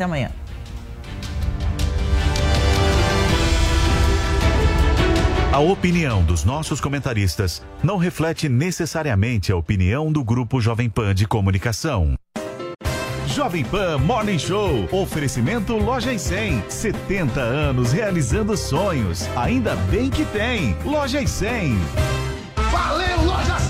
Até amanhã. A opinião dos nossos comentaristas não reflete necessariamente a opinião do Grupo Jovem Pan de Comunicação. Jovem Pan Morning Show. Oferecimento Loja e 100. 70 anos realizando sonhos. Ainda bem que tem. Loja e 100. Valeu, Loja 100!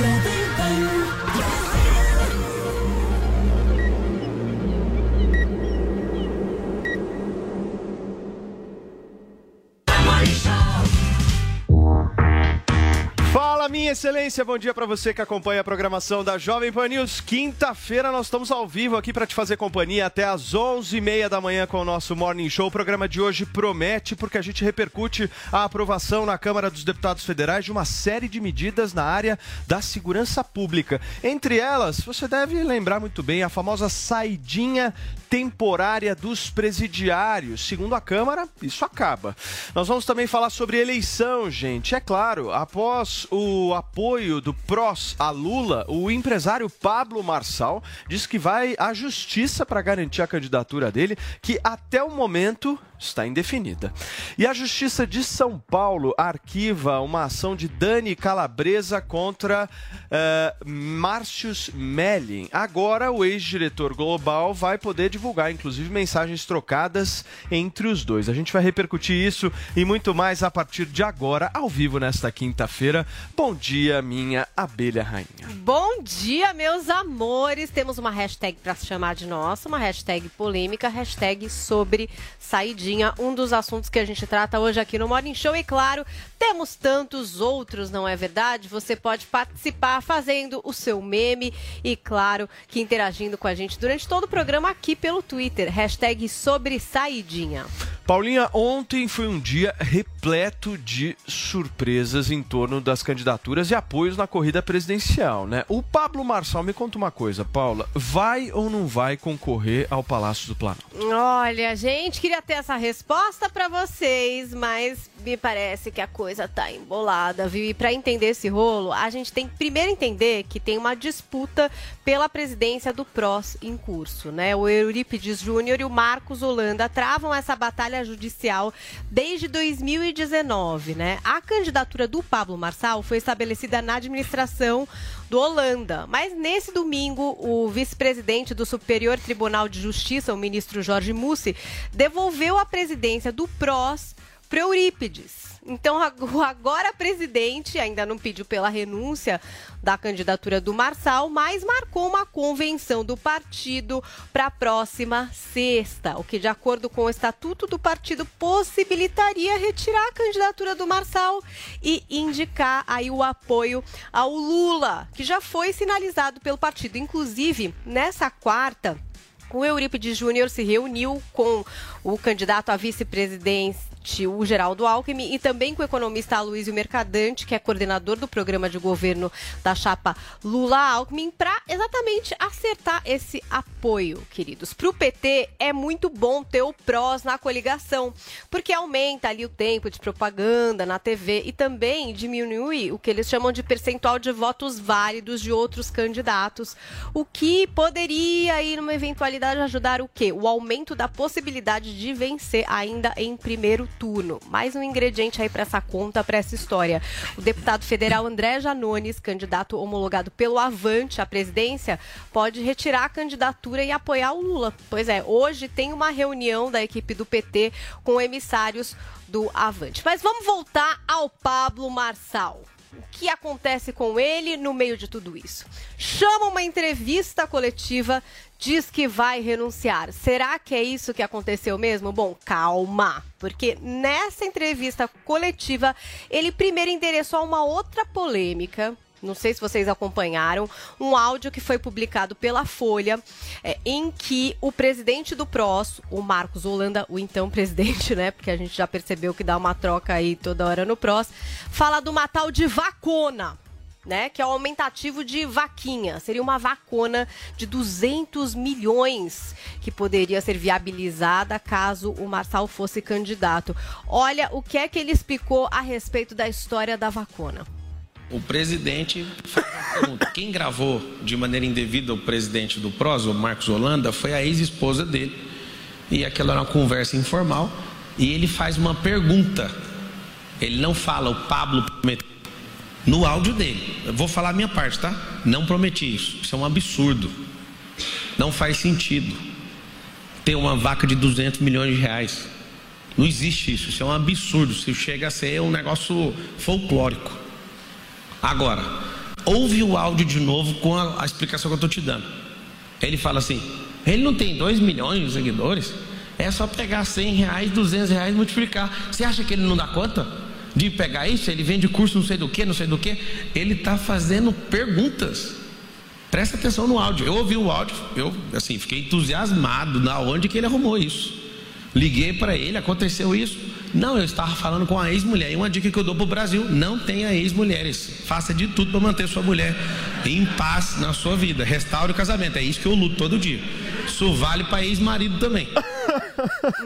Fala, minha excelência, bom dia para você que acompanha a programação da Jovem Pan News. Quinta-feira nós estamos ao vivo aqui para te fazer companhia até às 11h30 da manhã com o nosso Morning Show. O programa de hoje promete porque a gente repercute a aprovação na Câmara dos Deputados Federais de uma série de medidas na área da segurança pública. Entre elas, você deve lembrar muito bem a famosa saidinha temporária dos presidiários. Segundo a Câmara, isso acaba. Nós vamos também falar sobre eleição, gente. É claro, após o apoio do PROS a Lula, o empresário Pablo Marçal diz que vai à justiça para garantir a candidatura dele, que até o momento está indefinida. E a Justiça de São Paulo arquiva uma ação de Dani Calabresa contra uh, Március Mellin. Agora, o ex-diretor global vai poder divulgar, inclusive, mensagens trocadas entre os dois. A gente vai repercutir isso e muito mais a partir de agora, ao vivo nesta quinta-feira. Bom dia, minha abelha rainha. Bom dia, meus amores. Temos uma hashtag para chamar de nossa, uma hashtag polêmica, hashtag sobre um dos assuntos que a gente trata hoje aqui no Morning Show. E claro, temos tantos outros, não é verdade? Você pode participar fazendo o seu meme e, claro, que interagindo com a gente durante todo o programa aqui pelo Twitter. Hashtag sobre saidinha. Paulinha, ontem foi um dia repleto de surpresas em torno das candidaturas e apoios na corrida presidencial, né? O Pablo Marçal, me conta uma coisa, Paula, vai ou não vai concorrer ao Palácio do Planalto? Olha, gente, queria ter essa resposta para vocês, mas me parece que a coisa tá embolada, viu? E para entender esse rolo, a gente tem que primeiro entender que tem uma disputa pela presidência do PROS em curso, né? O Eurípides Júnior e o Marcos Holanda travam essa batalha judicial desde 2019, né? A candidatura do Pablo Marçal foi estabelecida na administração do Holanda. Mas nesse domingo, o vice-presidente do Superior Tribunal de Justiça, o ministro Jorge Mussi, devolveu a presidência do PROS para Eurípides. Então, agora presidente ainda não pediu pela renúncia da candidatura do Marçal, mas marcou uma convenção do partido para a próxima sexta, o que, de acordo com o estatuto do partido, possibilitaria retirar a candidatura do Marçal e indicar aí o apoio ao Lula, que já foi sinalizado pelo partido. Inclusive, nessa quarta, o Eurípides Júnior se reuniu com o candidato a o Geraldo Alckmin e também com o economista Aloysio Mercadante, que é coordenador do programa de governo da chapa Lula-Alckmin, para exatamente acertar esse apoio, queridos. Para o PT é muito bom ter o PROS na coligação, porque aumenta ali o tempo de propaganda na TV e também diminui o que eles chamam de percentual de votos válidos de outros candidatos, o que poderia aí numa eventualidade ajudar o quê? O aumento da possibilidade de vencer ainda em primeiro turno. Mais um ingrediente aí para essa conta, para essa história. O deputado federal André Janones, candidato homologado pelo Avante à presidência, pode retirar a candidatura e apoiar o Lula. Pois é, hoje tem uma reunião da equipe do PT com emissários do Avante. Mas vamos voltar ao Pablo Marçal. O que acontece com ele no meio de tudo isso? Chama uma entrevista coletiva, diz que vai renunciar. Será que é isso que aconteceu mesmo? Bom, calma, porque nessa entrevista coletiva ele primeiro endereçou uma outra polêmica não sei se vocês acompanharam, um áudio que foi publicado pela Folha, é, em que o presidente do PROS, o Marcos Holanda, o então presidente, né? Porque a gente já percebeu que dá uma troca aí toda hora no PROS, fala do matal de vacona. Né, que é o aumentativo de vaquinha. Seria uma vacona de 200 milhões que poderia ser viabilizada caso o Marçal fosse candidato. Olha o que é que ele explicou a respeito da história da vacona. O presidente. Quem gravou de maneira indevida o presidente do PROS, o Marcos Holanda, foi a ex-esposa dele. E aquela era uma conversa informal. E ele faz uma pergunta. Ele não fala, o Pablo prometeu. No áudio dele. Eu vou falar a minha parte, tá? Não prometi isso. Isso é um absurdo. Não faz sentido. Ter uma vaca de 200 milhões de reais. Não existe isso. Isso é um absurdo. Se chega a ser um negócio folclórico. Agora, ouve o áudio de novo com a, a explicação que eu estou te dando. Ele fala assim: ele não tem 2 milhões de seguidores, é só pegar 100 reais, 200 reais e multiplicar. Você acha que ele não dá conta de pegar isso? Ele vende curso não sei do que, não sei do que. Ele está fazendo perguntas. Presta atenção no áudio. Eu ouvi o áudio, eu assim fiquei entusiasmado na onde que ele arrumou isso. Liguei para ele, aconteceu isso. Não, eu estava falando com a ex-mulher. E uma dica que eu dou para o Brasil: não tenha ex-mulheres. Faça de tudo para manter sua mulher em paz na sua vida. Restaure o casamento. É isso que eu luto todo dia. Isso vale para ex-marido também.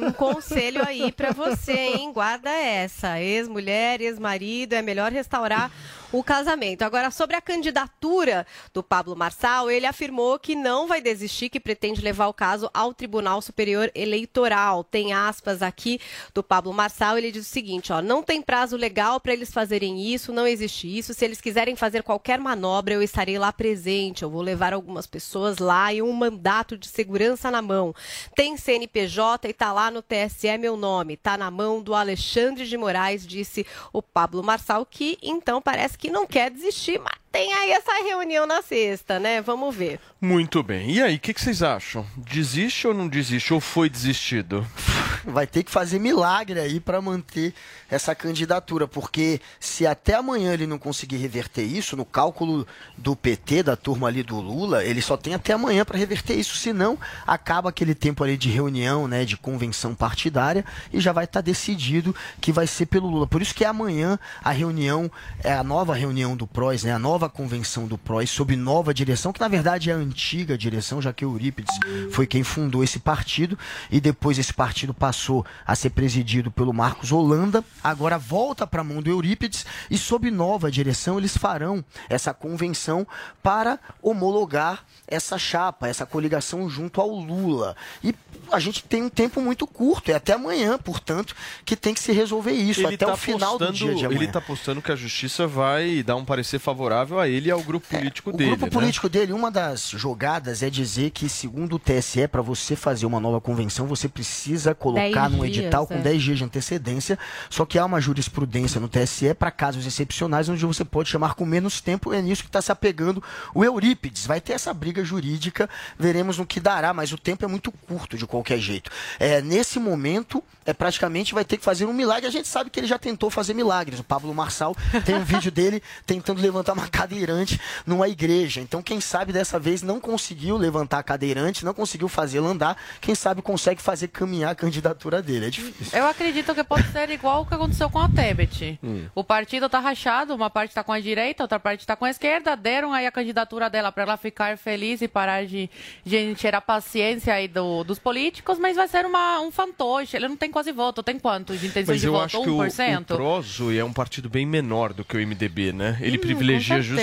Um conselho aí para você, hein? Guarda essa. Ex-mulher, ex-marido, é melhor restaurar o casamento. Agora, sobre a candidatura do Pablo Marçal, ele afirmou que não vai desistir, que pretende levar o caso ao Tribunal Superior Eleitoral. Tem aspas aqui do Pablo Marçal, ele diz o seguinte, ó, não tem prazo legal para eles fazerem isso, não existe isso. Se eles quiserem fazer qualquer manobra, eu estarei lá presente. Eu vou levar algumas pessoas lá e um mandato de segurança na mão. Tem CNPJ e tá lá no TSE meu nome. Tá na mão do Alexandre de Moraes, disse o Pablo Marçal, que então parece que que não quer desistir, mas tem aí essa reunião na sexta, né? Vamos ver. Muito bem. E aí, o que, que, vocês acham? Desiste ou não desiste? Ou foi desistido? Vai ter que fazer milagre aí para manter essa candidatura, porque se até amanhã ele não conseguir reverter isso, no cálculo do PT, da turma ali do Lula, ele só tem até amanhã para reverter isso, senão acaba aquele tempo ali de reunião, né, de convenção partidária e já vai estar tá decidido que vai ser pelo Lula. Por isso que é amanhã a reunião, é a nova reunião do PROS, né, a nova nova convenção do PROS sob nova direção, que na verdade é a antiga direção, já que o Eurípides foi quem fundou esse partido e depois esse partido passou a ser presidido pelo Marcos Holanda, agora volta para a mão do Eurípides e sob nova direção eles farão essa convenção para homologar essa chapa, essa coligação junto ao Lula. E a gente tem um tempo muito curto, é até amanhã, portanto, que tem que se resolver isso, ele até tá o final postando, do dia de amanhã. Ele está postando que a justiça vai dar um parecer favorável a ele e ao grupo é, político é, dele. O grupo né? político dele, uma das jogadas é dizer que, segundo o TSE, para você fazer uma nova convenção, você precisa colocar num edital com 10 é. dias de antecedência. Só que há uma jurisprudência no TSE para casos excepcionais, onde você pode chamar com menos tempo. É nisso que está se apegando o Eurípides. Vai ter essa briga jurídica, veremos no que dará, mas o tempo é muito curto de qualquer jeito. É, nesse momento, é praticamente vai ter que fazer um milagre. A gente sabe que ele já tentou fazer milagres. O Pablo Marçal tem um vídeo dele tentando levantar uma cadeirante numa igreja. Então, quem sabe dessa vez não conseguiu levantar a cadeirante, não conseguiu fazê-la andar. Quem sabe consegue fazer caminhar a candidatura dele. É difícil. Eu acredito que pode ser igual o que aconteceu com a Tebet. Hum. O partido está rachado, uma parte está com a direita, outra parte está com a esquerda. Deram aí a candidatura dela para ela ficar feliz e parar de, de tirar paciência aí do, dos políticos, mas vai ser uma, um fantoche. Ele não tem quase voto. Tem quanto de intenção de voto? 1%? Acho que o, o Proso é um partido bem menor do que o MDB, né? Ele hum, privilegia justamente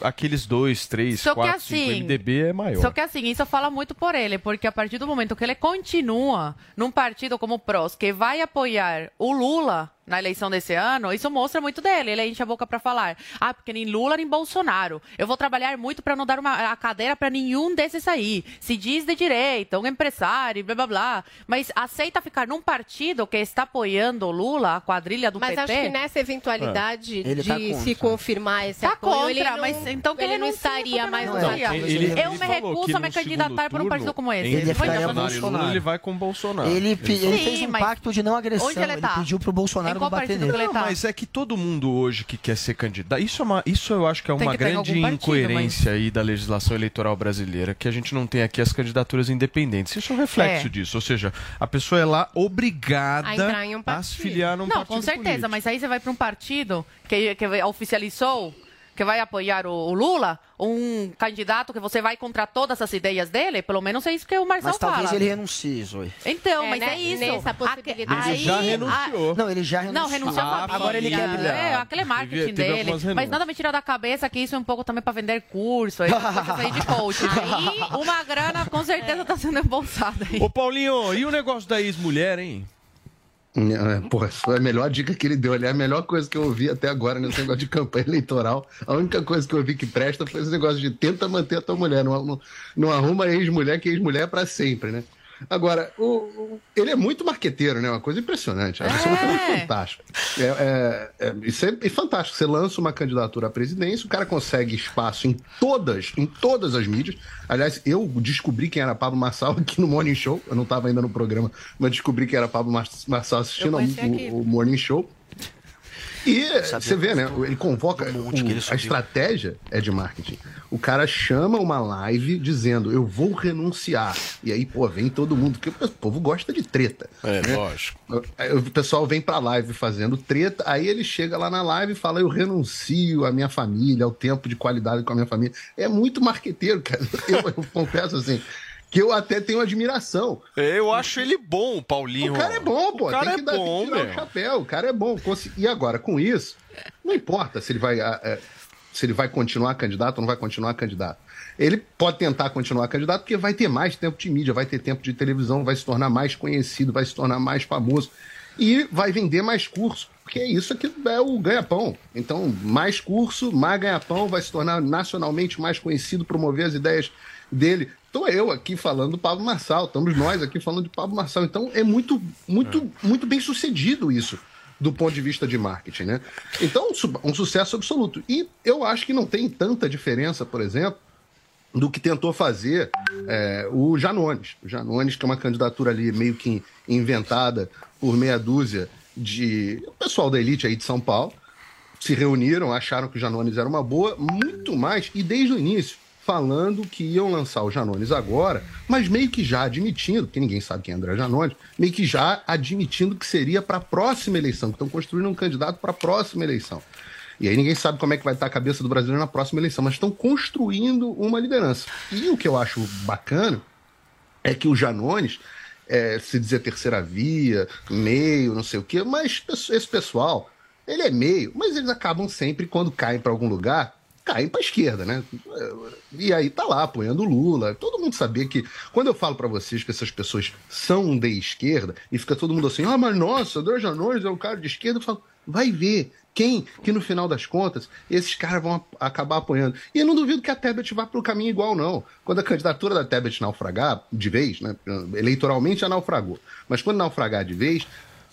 aqueles dois, três, só quatro, assim, cinco. O MDB é maior. Só que assim, isso fala muito por ele, porque a partir do momento que ele continua num partido como o PROS, que vai apoiar o Lula na eleição desse ano, isso mostra muito dele. Ele enche a boca para falar. Ah, porque nem Lula nem Bolsonaro. Eu vou trabalhar muito para não dar uma, a cadeira para nenhum desses aí. Se diz de direita, um empresário, blá blá blá. Mas aceita ficar num partido que está apoiando o Lula, a quadrilha do mas PT. Mas acho que nessa eventualidade é. de tá se confirmar esse tá apoio, contra, ele não, mas então que ele, não estaria mais no partido. Ele, eu me recuso a me candidatar para um partido como esse. Ele, ele, Bolsonaro. ele vai com o Bolsonaro. Ele, ele, Sim, fez um pacto de não agressão. Ele, ele, tá? pediu pro Bolsonaro qual partido ele Não, mas é que todo mundo hoje que quer ser candidato. Isso, é uma, isso eu acho que é uma que grande partido, incoerência aí da legislação eleitoral brasileira, que a gente não tem aqui as candidaturas independentes. Isso é um reflexo É. disso. Ou seja, a pessoa é lá obrigada A um a partido. se filiar num Não, partido com certeza, político. mas aí você vai para um partido que, que oficializou que vai apoiar o, o Lula, um candidato que você vai contra todas as ideias dele, pelo menos é isso que o Marcelo Mas talvez fala. ele renuncie, Zoe. Então, É, mas né, é isso. nessa possibilidade. Ele aí- já renunciou. Não, ele já renunciou. Não, renunciou Ah, a agora ele quer brilhar. É, aquele marketing Teve- teve dele. Mas nada me tira da cabeça que isso é um pouco também para vender curso, aí, coisas aí de coach. Aí uma grana com certeza está sendo embolsada aí. Ô Paulinho, e o negócio da ex-mulher, hein? É, Porra, foi a melhor dica que ele deu ali, é a melhor coisa que eu ouvi até agora nesse negócio de campanha eleitoral. A única coisa que eu vi que presta foi esse negócio de tenta manter a tua mulher, não, não, não arruma ex-mulher, que ex-mulher é pra sempre, né? Agora, o, o- ele é muito marqueteiro, né? Uma coisa impressionante. É coisa É. É, é- isso é, é fantástico. Você lança uma candidatura à presidência, o cara consegue espaço em todas, em todas as mídias. Aliás, eu descobri quem era Pablo Marçal aqui no Morning Show. Eu não estava ainda no programa, mas descobri que era Pablo Mar- Marçal assistindo ao- o, o Morning Show. E você vê, né? Ele convoca. que ele o- a estratégia é de marketing. O cara chama uma live dizendo: Eu vou renunciar. E aí, pô, vem todo mundo, porque o povo gosta de treta. É, né? lógico. O pessoal vem pra live fazendo treta, aí ele chega lá na live e fala: Eu renuncio à minha família, ao tempo de qualidade com a minha família. É muito marqueteiro, cara. Eu, eu confesso assim, que eu até tenho admiração. Eu acho ele bom, o Paulinho. O cara é bom, pô. O cara tem é que dar, tem bom, que tirar meu. o chapéu. O cara é bom. E agora, com isso, não importa se ele vai. eh, Se ele vai continuar candidato ou não vai continuar candidato. Ele pode tentar continuar candidato porque vai ter mais tempo de mídia, vai ter tempo de televisão, vai se tornar mais conhecido, vai se tornar mais famoso e vai vender mais curso, porque é isso que é o ganha-pão. Então, mais curso, mais ganha-pão, vai se tornar nacionalmente mais conhecido, promover as ideias dele. Estou eu aqui falando do Pablo Marçal, estamos nós aqui falando de Pablo Marçal. Então, é muito, muito, muito bem sucedido isso do ponto de vista de marketing, né? Então, um um sucesso absoluto. E eu acho que não tem tanta diferença, por exemplo, do que tentou fazer é, o Janones. O Janones, que é uma candidatura ali meio que inventada por meia dúzia de o pessoal da elite aí de São Paulo, se reuniram, acharam que o Janones era uma boa, muito mais, e desde o início, falando que iam lançar o Janones agora, mas meio que já admitindo, que ninguém sabe quem é André Janones, meio que já admitindo que seria para a próxima eleição, que estão construindo um candidato para a próxima eleição. E aí ninguém sabe como é que vai estar a cabeça do brasileiro na próxima eleição, mas estão construindo uma liderança. E o que eu acho bacana é que o Janones, é, se dizer terceira via, meio, não sei o quê, mas esse pessoal, ele é meio, mas eles acabam sempre, quando caem para algum lugar, caem para a esquerda, né? E aí tá lá apoiando o Lula. Todo mundo sabia que quando eu falo para vocês que essas pessoas são de esquerda e fica todo mundo assim: "Ah, mas nossa, André Janones é um cara de esquerda", eu falo: "Vai ver quem que no final das contas esses caras vão acabar apoiando". E eu não duvido que a Tebet vá pelo caminho igual não. Quando a candidatura da Tebet naufragar de vez, né? Eleitoralmente já naufragou. Mas quando naufragar de vez,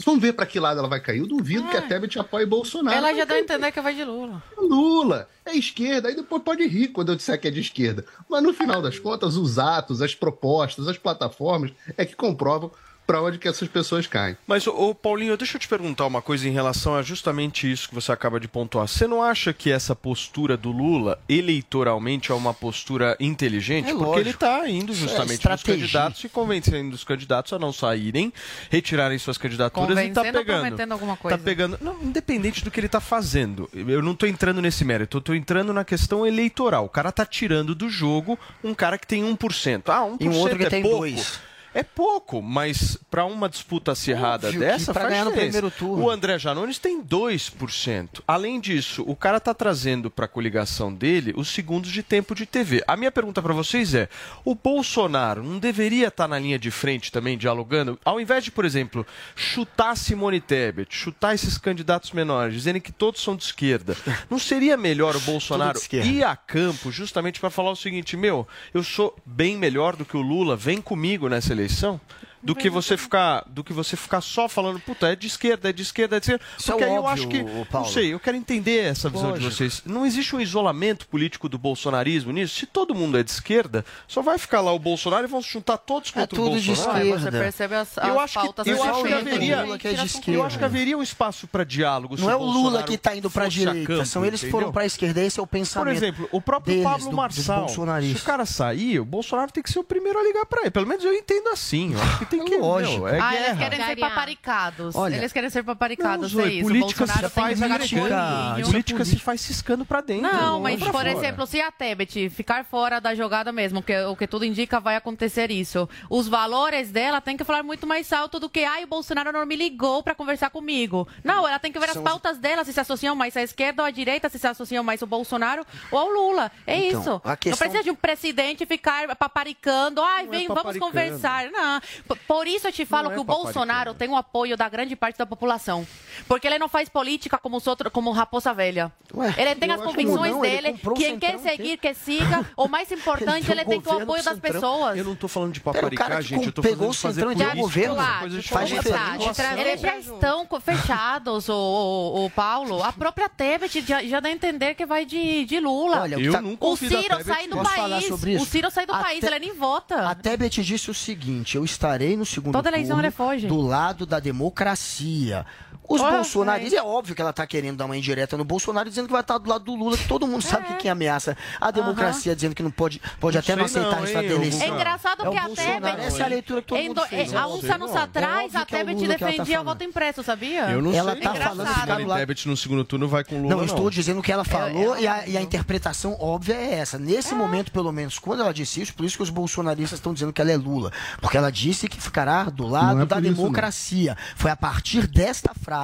vão ver para que lado ela vai cair. Eu duvido que a Tebet apoie Bolsonaro. Ela já dá a entender que vai de Lula. Lula, é esquerda, aí depois pode rir quando eu disser que é de esquerda. Mas no final das contas, os atos, as propostas, as plataformas é que comprovam para onde que essas pessoas caem. Mas, ô, Paulinho, deixa eu te perguntar uma coisa em relação a justamente isso que você acaba de pontuar. Você não acha que essa postura do Lula, eleitoralmente, é uma postura inteligente? É Porque lógico. ele está indo é justamente nos estratégia. candidatos e convencendo os candidatos a não saírem, retirarem suas candidaturas e tá Convencendo ou pegando. prometendo alguma coisa? Tá pegando. Não, independente do que ele tá fazendo. Eu não tô entrando nesse mérito, eu tô entrando na questão eleitoral. O cara tá tirando do jogo um cara que tem 1%. Ah, 1% E um outro que é tem pouco. dois. É pouco, mas para uma disputa acirrada Óbvio dessa, faz ganhar no primeiro turno. O André Janones tem 2%. Além disso, o cara tá trazendo para a coligação dele os segundos de tempo de TV. A minha pergunta para vocês é: o Bolsonaro não deveria estar na linha de frente também dialogando, ao invés de, por exemplo, chutar Simone Tebet, chutar esses candidatos menores, dizendo que todos são de esquerda. Não seria melhor o Bolsonaro ir a campo justamente para falar o seguinte: meu, eu sou bem melhor do que o Lula, vem comigo nessa eleição? eleição, do que você ficar do que você ficar só falando, puta, é de esquerda, é de esquerda, é de esquerda. Isso é Porque aí eu óbvio, acho que, não sei, eu quero entender essa visão de Lógico. vocês. Não existe um isolamento político do bolsonarismo nisso? Se todo mundo é de esquerda, só vai ficar lá o Bolsonaro e vão se juntar todos É contra o tudo de Bolsonaro. Aí esquerda. você percebe as, as Eu acho que, eu acho que haveria, que é de esquerda. eu acho que haveria um espaço para diálogo. se Não é o Lula Bolsonaro que está indo para a direita, campo, são eles que foram para a esquerda, esse é o Por pensamento. exemplo, o próprio deles, Pablo Marçal, se o cara sair, o Bolsonaro tem que ser o primeiro a ligar para ele. Pelo menos eu entendo assim. Eu acho que tem que Lógico. meu, é Ah, eles guerra. querem ser paparicados. Olha- eles querem ser paparicados, Não, é Zoe, isso. O política se Bolsonaro tem que faz bolinho. Política se faz ciscando para dentro. Não, é mas, por fora. exemplo, se a Tebet ficar fora da jogada mesmo, que o que tudo indica vai acontecer isso, os valores dela tem que falar muito mais alto do que, ai, o Bolsonaro não me ligou para conversar comigo. Não, ela tem que ver São as pautas dela, se se associam mais à esquerda ou à direita, se se associam mais ao Bolsonaro ou ao Lula. É Então, isso. questão- Não precisa de um presidente ficar paparicando, ai, Não é vem, vamos paparicando. conversar. Não. Por isso eu te falo Não é que o paparicando. Bolsonaro tem o apoio da grande parte da população. Porque ele não faz política como os outros, como Raposa Velha. Ué, ele tem as convicções não, ele dele. o Quem quer seguir, que siga. O mais importante, Ele ele, tem tem o apoio do das pessoas. Eu não tô falando de o paparicar, gente. Eu tô pegou fazendo o fazer Centrão e política, deu governo. Faz de trazer- Eles já estão fechados, o, o, o Paulo. A própria Tebet já, já dá a entender que vai de, de Lula. Olha, o Eu tá- nunca o Ciro sai do país. O Ciro sai do país, ele nem vota. A Tebet disse o seguinte: eu estarei no segundo Toda eleição turno ele foge. do lado da democracia. Os Ah, bolsonaristas, é óbvio que ela está querendo dar uma indireta no Bolsonaro, dizendo que vai estar do lado do Lula, que todo mundo sabe que quem ameaça a democracia, dizendo que não pode, pode Não até não aceitar isso da eu- eleição. É engraçado É o que a Tebet. essa é a leitura que todo mundo do- fez. Há Não uns anos. É atrás, a que é o Tebet que ela tá defendia falando. voto impresso, sabia? Eu não Ela sei. tá não. falando Engraçado. ficar do lado- Tebet no segundo turno vai com Lula, Não, não. estou dizendo que ela falou eu- e, a, e a interpretação óbvia é essa. Nesse momento, pelo menos, quando ela disse isso, por isso que os bolsonaristas estão dizendo que ela é Lula. Porque ela disse que ficará do lado é da democracia. Foi a partir desta frase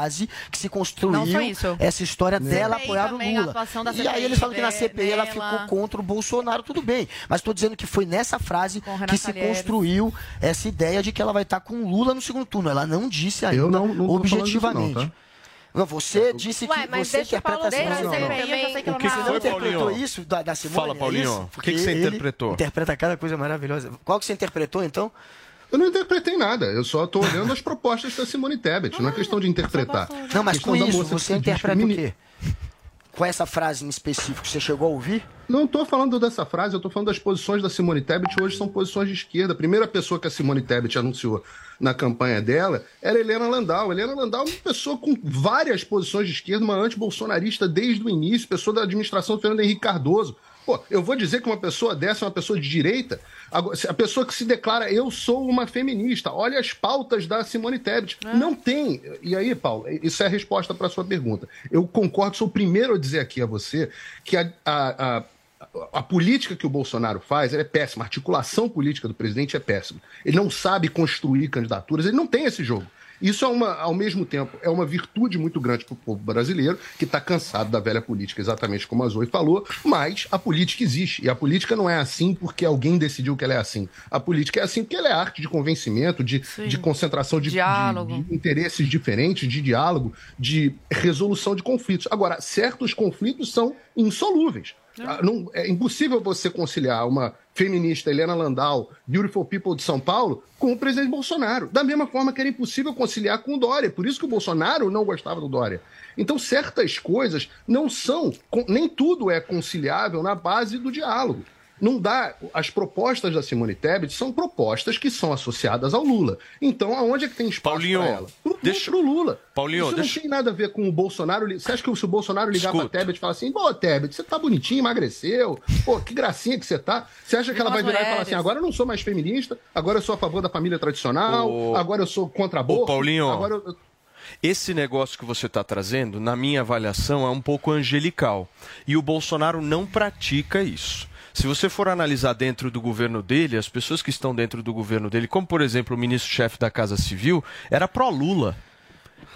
que se construiu Não foi isso. essa história dela CPI apoiar o também, Lula. E aí eles falam que na CPI ela dela. ficou contra o Bolsonaro, tudo bem. Mas estou dizendo que foi nessa frase que se Calheiros. construiu essa ideia de que ela vai estar com o Lula no segundo turno. Ela não disse ainda Eu não- não disso objetivamente. não, tá? Não, você disse Ué, que mas você interpreta Desde a assim. Não, não. que O que que Você foi, não interpretou Paulinho? isso da, da Simone? Fala, é Paulinho. isso? O que que você interpretou? Interpreta cada coisa maravilhosa. Qual que você interpretou, então? Eu não interpretei nada, eu só estou olhando as propostas da Simone Tebet, não é questão de interpretar. Não, mas com isso, você se diz interpreta o quê? Com essa frase em específico, você chegou a ouvir? Não estou falando dessa frase, eu estou falando das posições da Simone Tebet, hoje são posições de esquerda. A primeira pessoa que a Simone Tebet anunciou na campanha dela era Helena Landau. Helena Landau é uma pessoa com várias posições de esquerda, uma antibolsonarista desde o início, pessoa da administração do Fernando Henrique Cardoso. Pô, eu vou dizer que uma pessoa dessa é uma pessoa de direita? A pessoa que se declara eu sou uma feminista, olha as pautas da Simone Tebet. Não tem. E aí, Paulo, isso é a resposta para a sua pergunta. Eu concordo, sou o primeiro a dizer aqui a você que a, a, a a política que o Bolsonaro faz é péssima. A articulação política do presidente é péssima. Ele não sabe construir candidaturas, ele não tem esse jogo. Isso é uma, ao mesmo tempo, é uma virtude muito grande para o povo brasileiro, que está cansado da velha política, exatamente como a Zoe falou, mas a política existe. E a política não é assim porque alguém decidiu que ela é assim. A política é assim porque ela é arte de convencimento, de, de concentração de, de- de interesses diferentes, de diálogo, de resolução de conflitos. Agora, certos conflitos são insolúveis. Ah, não- é impossível você conciliar uma feminista, Helena Landau, Beautiful People de São Paulo, com o presidente Bolsonaro. Da mesma forma que era impossível conciliar com o Dória. Por isso que o Bolsonaro não gostava do Dória. Então, certas coisas não são, nem tudo é conciliável na base do diálogo. Não dá. As propostas da Simone Tebet são propostas que são associadas ao Lula. Então, aonde é que tem espaço para ela? Pro, deixa- pro Lula. Paulinho, Isso deixa- não tem nada a ver com o Bolsonaro. Você acha que se o Bolsonaro ligar Escuta. pra Tebet e falar assim: pô, Tebet, você tá bonitinho, emagreceu, pô, que gracinha que você tá. Você acha que ela vai virar e falar assim: agora eu não sou mais feminista, agora eu sou a favor da família tradicional, Ô- agora eu sou contra aborto. Paulinho. Agora eu... Esse negócio que você está trazendo, na minha avaliação, é um pouco angelical. E o Bolsonaro não pratica isso. Se você for analisar dentro do governo dele, as pessoas que estão dentro do governo dele, como por exemplo o ministro-chefe da Casa Civil, era pró-Lula.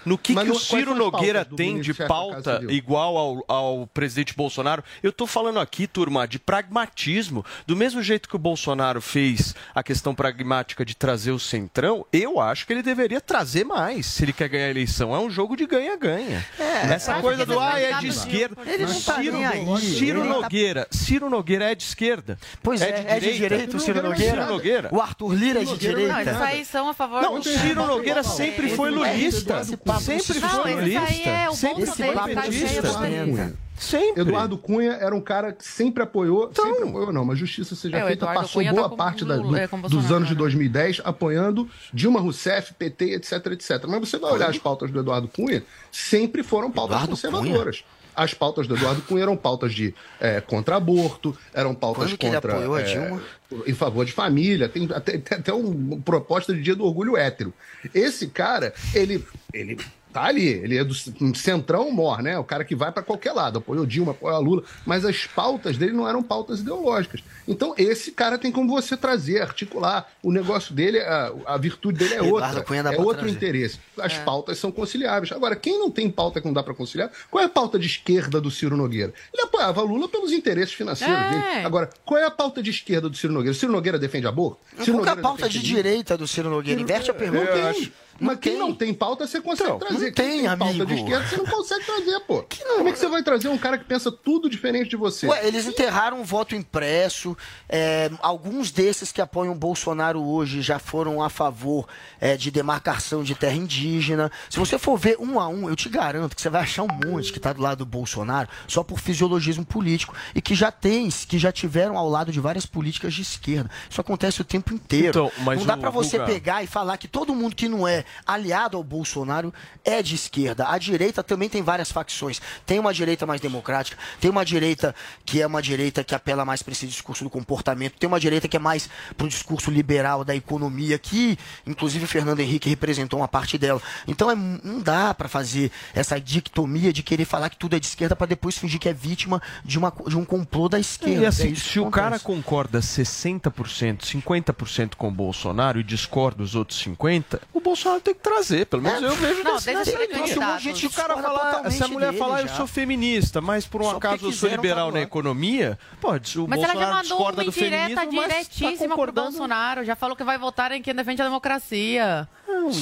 No que, que o no- Ciro Nogueira tem de pauta igual ao, ao presidente Bolsonaro? Eu tô falando aqui, turma, de pragmatismo. Do mesmo jeito que o Bolsonaro fez a questão pragmática de trazer o centrão, eu acho que ele deveria trazer mais se ele quer ganhar a eleição. É um jogo de ganha-ganha. Essa acho coisa do ah, é de esquerda. Ele não tá Ciro, nem aí. Ciro Ele tá- Nogueira. Ciro Nogueira é de esquerda. Pois é, é de direita o Ciro Nogueira? Ciro Nogueira. O Arthur Lira é de direita? Não, esses aí são a favor Não, o do Ciro Nogueira sempre foi lulista. Sempre Não, foi esse lulista. aí é o Sempre foi tá petista. Cunha. Sempre. Eduardo Cunha era um cara que sempre apoiou, sempre apoiou não, mas justiça seja É, feita, Eduardo passou Cunha boa tá com parte da- do- é, dos anos de né? 2010 apoiando Dilma Rousseff, PT, etc, etc. Mas você vai olhar as pautas do Eduardo Cunha, sempre foram pautas Eduardo conservadoras. As pautas do Eduardo Cunha eram pautas de é, contra aborto, eram pautas Quando que ele contra. apoiou a é, Dilma? em favor de família, tem até, tem até um- uma proposta de dia do orgulho hétero. Esse cara, ele, ele tá ali, ele é do centrão mor, né? O cara que vai para qualquer lado, apoiou Dilma, apoiou Lula, mas as pautas dele não eram pautas ideológicas. Então esse cara tem como você trazer, articular. O negócio dele, a, a virtude dele é outra, é outro trazer. interesse. As É. pautas são conciliáveis. Agora, quem não tem pauta que não dá para conciliar, qual é a pauta de esquerda do Ciro Nogueira? Ele apoiava Lula pelos interesses financeiros É. dele. Agora, qual é a pauta de esquerda do Ciro Nogueira? O Ciro Nogueira defende aborto? Ciro Qual é a pauta de direita do Ciro Nogueira? Inverte a pergunta. não tem. Mas quem não tem pauta, você consegue Então, trazer. não Quem tem, pauta amigo. de esquerda, você não consegue trazer, pô. Como é que você vai trazer um cara que pensa tudo diferente de você? Ué, eles enterraram um voto impresso. é, alguns desses que apoiam o Bolsonaro hoje já foram a favor é, de demarcação de terra indígena. Se você for ver um a um, eu te garanto que você vai achar um monte que está do lado do Bolsonaro só por fisiologismo político e que já tem, que já tiveram ao lado de várias políticas de esquerda. Isso acontece o tempo inteiro. Então, mas não dá o para você Guga- pegar e falar que todo mundo que não é aliado ao Bolsonaro é de esquerda. A direita também tem várias facções. Tem uma direita mais democrática, tem uma direita que é uma direita que apela mais para esse discurso do comportamento, tem uma direita que é mais para o discurso liberal da economia, que inclusive o Fernando Henrique representou uma parte dela. Então é, não dá para fazer essa dicotomia de querer falar que tudo é de esquerda para depois fingir que é vítima de, uma, de um complô da esquerda. E É assim, que se o cara concorda 60%, 50% com o Bolsonaro e discorda os outros 50%, o Bolsonaro tem que trazer. Pelo menos eu vejo Não, dessa linha. candidato. Se o cara falar, se a mulher dele falar, eu sou feminista, mas por um Só acaso eu sou liberal na economia, pode, o Mas ela já Bolsonaro mandou discorda uma do indireta feminismo, mas tá diretíssima pro concordando. Bolsonaro. Já falou que vai votar em quem defende a democracia.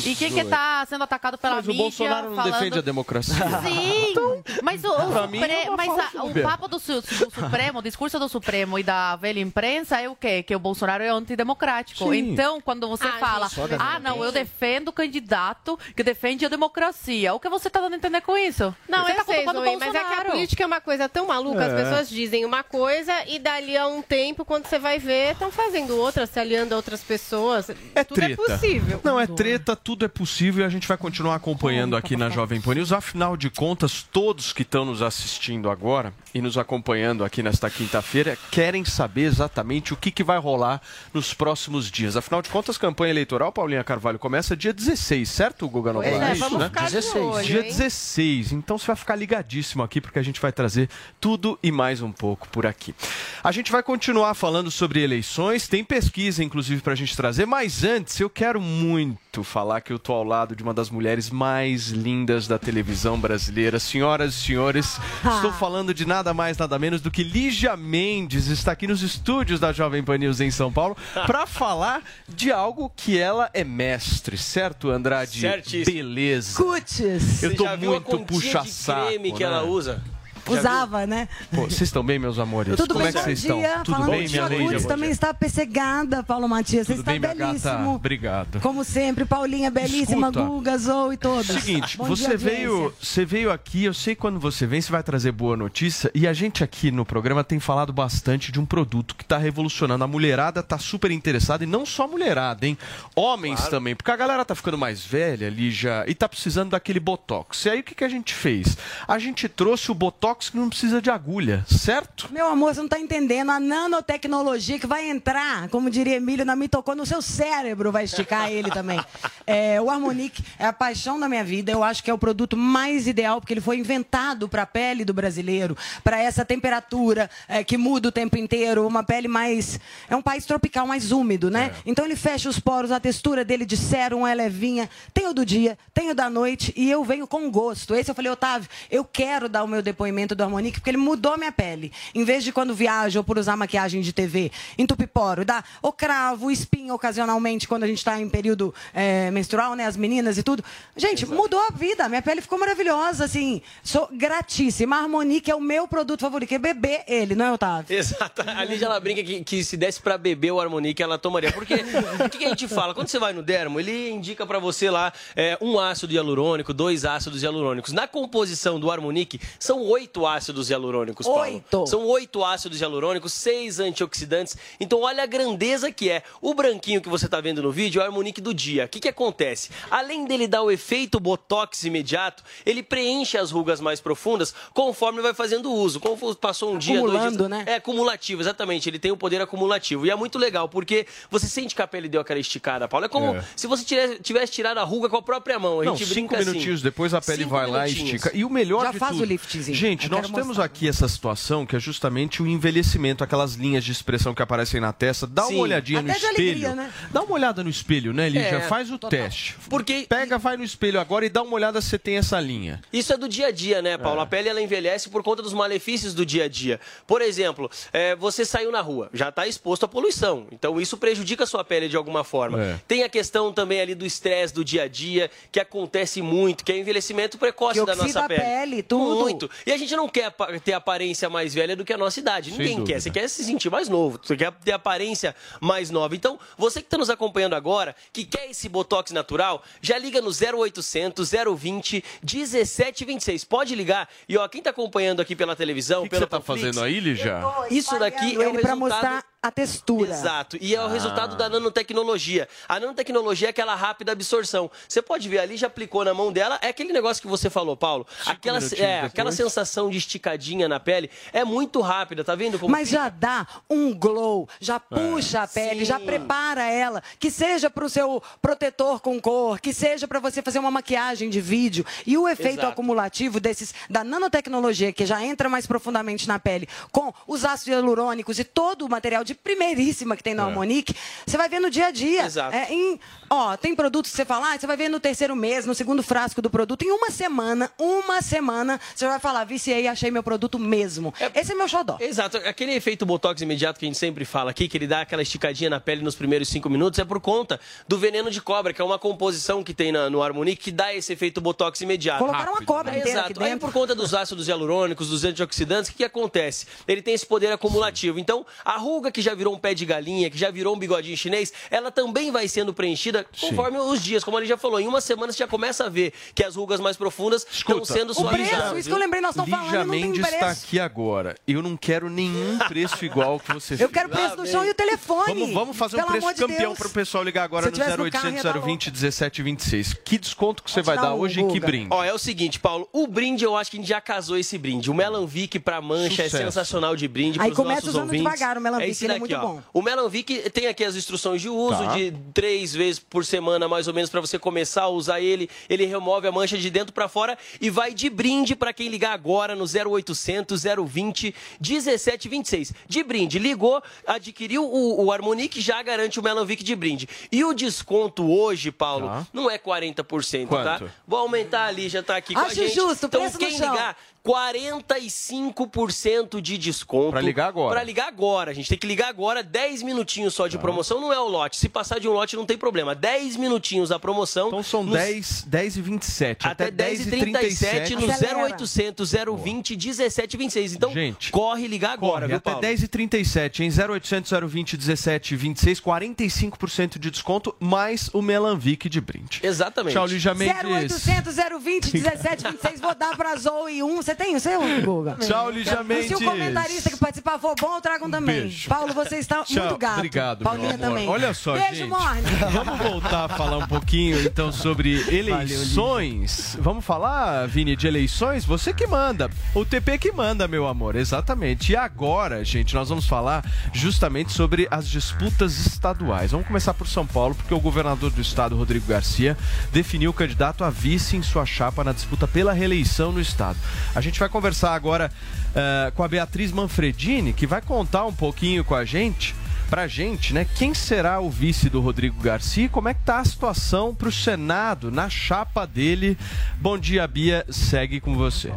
E quem que tá sendo atacado pela Mas o mídia Bolsonaro não falando... defende a democracia. Sim, mas o, o, Supre- é mas a- o papo do, su- do Supremo, o discurso do Supremo e da velha imprensa é o quê? Que o Bolsonaro é antidemocrático. Sim. Então, quando você Ah, fala, gente, ah, não, eu defendo o candidato que defende a democracia, o que você tá dando a entender com isso? Não, você eu tá sei, Zoe, mas é que a política é uma coisa tão maluca, as É. pessoas dizem uma coisa e dali a um tempo, quando você vai ver, estão fazendo outra, se aliando a outras pessoas. É Tudo treta. é possível. Não, é treta, tudo é possível e a gente vai continuar acompanhando aqui na Jovem Pan News. Afinal de contas, todos que estão nos assistindo agora e nos acompanhando aqui nesta quinta-feira querem saber exatamente o que, que vai rolar nos próximos dias. Afinal de contas, campanha eleitoral, Paulinha Carvalho, começa dia 16, certo, Guga Noblar? É, isso, vamos né? ficar de 16. olho, Dia hein? 16. Então você vai ficar ligadíssimo aqui, porque a gente vai trazer tudo e mais um pouco por aqui. A gente vai continuar falando sobre eleições, tem pesquisa, inclusive, para a gente trazer, mas antes eu quero muito falar que eu tô ao lado de uma das mulheres mais lindas da televisão brasileira. Senhoras e senhores, estou falando de nada mais, nada menos do que Lígia Mendes, está aqui nos estúdios da Jovem Pan News em São Paulo, para falar de algo que ela é mestre, certo, Andrade? Certíssimo. Beleza. Cutis. Eu tô muito puxa-saco. creme que né? ela usa? Usava, né? Pô, vocês estão bem, meus amores? Tudo Como bem, é que vocês dia. estão? Tudo Falando bem, de minha Leide? também está pessegada, Paulo Matias. Você está gata? belíssimo. Obrigado. Como sempre, Paulinha, belíssima, Escuta. Guga, Zou e todos. Seguinte, Bom você dia, veio, audiência. você veio aqui, eu sei que quando você vem, você vai trazer boa notícia, e a gente aqui no programa tem falado bastante de um produto que está revolucionando. A mulherada tá super interessada, e não só a mulherada, hein? Homens também, porque a galera tá ficando mais velha ali já, e tá precisando daquele Botox. E aí o que, que a gente fez? A gente trouxe o Botox que não precisa de agulha, certo? Meu amor, você não tá entendendo. A nanotecnologia que vai entrar, como diria Emílio, na mitocôndria, no seu cérebro vai esticar ele também. É, o Harmonique é a paixão da minha vida. Eu acho que é o produto mais ideal, porque ele foi inventado para a pele do brasileiro, para essa temperatura é, que muda o tempo inteiro, uma pele mais. É um país tropical mais úmido, né? Então ele fecha os poros, a textura dele de sérum é levinha. Tem o do dia, tem o da noite, e eu venho com gosto. Esse eu falei, Otávio, eu quero dar o meu depoimento do Harmonique, porque ele mudou minha pele. Em vez de quando viajo ou por usar maquiagem de TV, entupir poro, dá o cravo, espinha ocasionalmente quando a gente está em período é, menstrual, né? As meninas e tudo. Gente, mudou a vida. Minha pele ficou maravilhosa, assim. Sou gratíssima. A Harmonique é o meu produto favorito. É beber ele, não é, Otávio? Exato. A Lídia ela brinca que, que se desse pra beber o Harmonique, ela tomaria. Porque o que, que a gente fala? Quando você vai no dermo, ele indica pra você lá é, um ácido hialurônico, dois ácidos hialurônicos. Na composição do Harmonique, são oito ácidos hialurônicos, Paulo. Oito. São oito ácidos hialurônicos, seis antioxidantes. Então, olha a grandeza que é. O branquinho que você tá vendo no vídeo é o Harmonique do dia. O que, que acontece? Além dele dar o efeito botox imediato, ele preenche as rugas mais profundas conforme vai fazendo uso. Como passou um dia, dois Acumulando, dias. né? É acumulativo, exatamente. Ele tem o poder acumulativo. E é muito legal, porque você sente que a pele deu aquela esticada, Paulo. É como É. se você tivesse, tivesse tirado a ruga com a própria mão. A Não, gente cinco brinca assim. minutinhos depois a pele Cinco vai lá e minutinhos. estica. E o melhor Já de faz tudo, o liftzinho. Gente, Nós temos mostrar. aqui essa situação que é justamente o envelhecimento, aquelas linhas de expressão que aparecem na testa. Dá Sim. uma olhadinha Até no espelho. alegria, né? Dá uma olhada no espelho, né, Lígia? É, Faz o total. teste. Porque Pega, vai no espelho agora e dá uma olhada se você tem essa linha. Isso é do dia a dia, né, Paulo? A pele ela envelhece por conta dos malefícios do dia a dia. Por exemplo, é, você saiu na rua, já está exposto à poluição. Então isso prejudica a sua pele de alguma forma. É. Tem a questão também ali do estresse do dia a dia, que acontece muito, que é o envelhecimento precoce Que da nossa a pele. pele, tudo. Muito. E a gente não quer ter aparência mais velha do que a nossa idade. Sem Ninguém dúvida. quer. Você quer se sentir mais novo, você quer ter aparência mais nova. Então, você que está nos acompanhando agora, que quer esse botox natural, já liga no 0800 020 1726. Pode ligar. E ó, quem está acompanhando aqui pela televisão, O que, que pelo você tá fazendo aí, Lígia? Isso daqui é o resultado mostrar a textura. Exato. E é o resultado Ah. da nanotecnologia. A nanotecnologia é aquela rápida absorção. Você pode ver ali, já aplicou na mão dela. É aquele negócio que você falou, Paulo. Aquela, é, aquela sensação de esticadinha na pele é muito rápida, tá vendo como Mas já dá um glow, já puxa a pele, já Sim. prepara ela, que seja para o seu protetor com cor, que seja para você fazer uma maquiagem de vídeo. E o efeito Exato. acumulativo desses da nanotecnologia, que já entra mais profundamente na pele, com os ácidos hialurônicos e todo o material de primeiríssima que tem no Harmonique, você vai ver no dia a dia. Exato. É, em, ó, tem produtos que você fala, ah, você vai ver no terceiro mês, no segundo frasco do produto, em uma semana, uma semana, você vai falar, viciei, achei meu produto mesmo. Esse é meu xodó. Exato, aquele efeito botox imediato que a gente sempre fala aqui, que ele dá aquela esticadinha na pele nos primeiros cinco minutos, é por conta do veneno de cobra, que é uma composição que tem na- no Harmonique que dá esse efeito botox imediato. Colocaram uma cobra É, inteira aqui Exato. Aí por conta dos ácidos hialurônicos, dos antioxidantes, o que, que acontece? Ele tem esse poder acumulativo. Então, a ruga que já virou um pé de galinha, que já virou um bigodinho chinês, ela também vai sendo preenchida conforme os dias. Como ele já falou, em uma semana você já começa a ver que as rugas mais profundas estão sendo O preço, suavizadas. isso que eu lembrei, nós estamos falando, não tem Mendes está preço. aqui agora. Eu não quero nenhum preço igual que você Eu quero preço no chão e o telefone. Vamos, vamos fazer um Pelo preço amor de campeão para o pessoal ligar agora no tivesse no carro, 0800 ia dar 020 1726. Que desconto que você vai dar um, hoje e que brinde? Ó, é o seguinte, Paulo, o brinde eu acho que a gente já casou esse brinde. O Melanvic pra mancha Sucesso. é sensacional de brinde Aí pros começa nossos usando ouvintes. devagar o Melanvic, é esse ele é muito ó. bom. O Melanvic tem aqui as instruções de uso Tá. de três vezes por semana, mais ou menos, pra você começar a usar ele. Ele remove a mancha de dentro pra fora e vai de brinde pra quem ligar agora no 0800 020 1726. De brinde, ligou, adquiriu o, o Harmonic, já garante o Melanvic de brinde. E o desconto hoje, Paulo, Tá. não é 40%, tá? Quanto? Vou aumentar ali, já tá aqui com a Acho gente. justo, então, quem ligar, 45% de desconto. Pra ligar agora. Pra ligar agora. A gente tem que ligar agora, 10 minutinhos só de promoção. Não é o lote. Se passar de um lote, não tem problema. 10 minutinhos a promoção. Então são nos- 10, 10 e 27. Até 10 e 37 no Acelera. 0800 020 1726. Então, Gente, corre ligar agora, Corre, viu, até Paulo? 10 e 37 em 0800 020 1726, 45% de desconto, mais o Melanvic de brinde. Exatamente. Tchau, Lígia Mendes. 0800 020 1726, vou dar pra Zoe um, você tem o seu, Guga? Tchau, Lígia E se o comentarista que participar for bom, tragam também. beijo. Paulo, você está Tchau. muito gato. Obrigado, Paulinha também. Olha só, Beijo, gente. Morne. Vamos voltar a falar um pouquinho, então, sobre eleições. Vamos falar, Vini, de eleições? Você que manda. O TP que manda, meu amor. Exatamente. E agora, gente, nós vamos falar justamente sobre as disputas estaduais. Vamos começar por São Paulo, porque o governador do estado, Rodrigo Garcia, definiu o candidato a vice em sua chapa na disputa pela reeleição no estado. A gente vai conversar agora eh, com a Beatriz Manfredini, que vai contar um pouquinho com a gente pra gente, né? Quem será o vice do Rodrigo Garcia e como é que tá a situação pro Senado na chapa dele? Bom dia, Bia. Segue com você.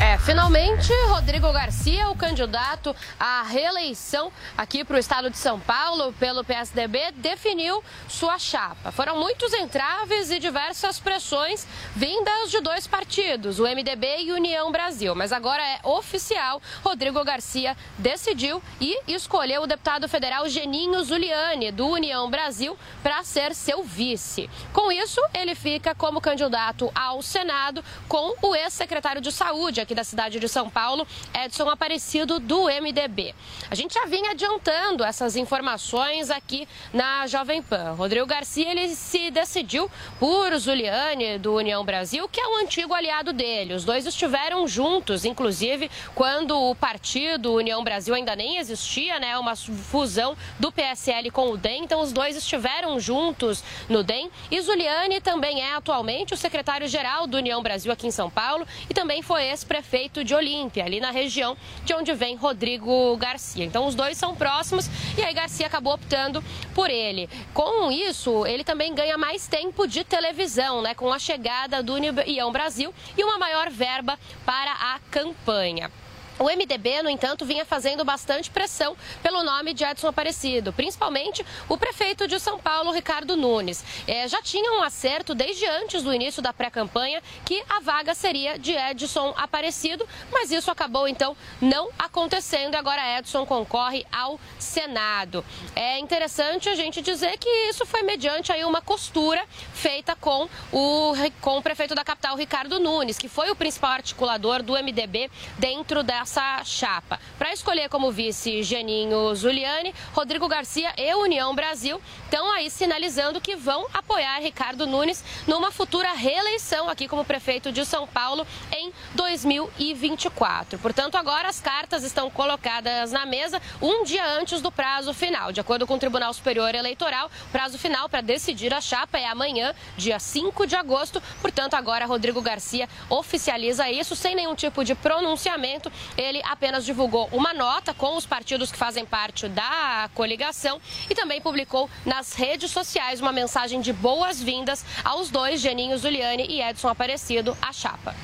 É, finalmente, Rodrigo Garcia, o candidato à reeleição aqui para o estado de São Paulo pelo PSDB, definiu sua chapa. Foram muitos entraves e diversas pressões vindas de dois partidos, o MDB e União Brasil. Mas agora é oficial, Rodrigo Garcia decidiu e escolheu o deputado federal Geninho Zuliani, do União Brasil, para ser seu vice. Com isso, ele fica como candidato ao Senado com o ex-secretário de Saúde aqui da cidade de São Paulo, Edson Aparecido, do MDB. A gente já vinha adiantando essas informações aqui na Jovem Pan. Rodrigo Garcia ele se decidiu por Zuliani, do União Brasil, que é um antigo aliado dele. Os dois estiveram juntos, inclusive, quando o partido União Brasil ainda nem existia, né? Uma fusão do PSL com o DEM. Então, os dois estiveram juntos no DEM. E Zuliani também é atualmente o secretário-geral do União Brasil aqui em São Paulo e também foi ex-prefeito de Olímpia, ali na região de onde vem Rodrigo Garcia. Então, os dois são próximos e aí Garcia acabou optando por ele. Com isso, ele também ganha mais tempo de televisão, né? Com a chegada do União Brasil e uma maior verba para a campanha. O MDB, no entanto, vinha fazendo bastante pressão pelo nome de Edson Aparecido, principalmente o prefeito de São Paulo, Ricardo Nunes. É, já tinha um acerto desde antes do início da pré-campanha que a vaga seria de Edson Aparecido, mas isso acabou então não acontecendo agora Edson concorre ao Senado. É interessante a gente dizer que isso foi mediante aí uma costura feita com o, com o prefeito da capital, Ricardo Nunes, que foi o principal articulador do MDB dentro dessa chapa. Para escolher como vice Geninho Zuliani, Rodrigo Garcia e União Brasil estão aí sinalizando que vão apoiar Ricardo Nunes numa futura reeleição aqui como prefeito de São Paulo em 2024. Portanto, agora as cartas estão colocadas na mesa um dia antes do prazo final. De acordo com o Tribunal Superior Eleitoral, o prazo final para decidir a chapa é amanhã, dia 5 de agosto. Portanto, agora Rodrigo Garcia oficializa isso sem nenhum tipo de pronunciamento. Ele apenas divulgou uma nota com os partidos que fazem parte da coligação e também publicou nas redes sociais uma mensagem de boas-vindas aos dois, Geninho Zuliani e Edson Aparecido, à chapa.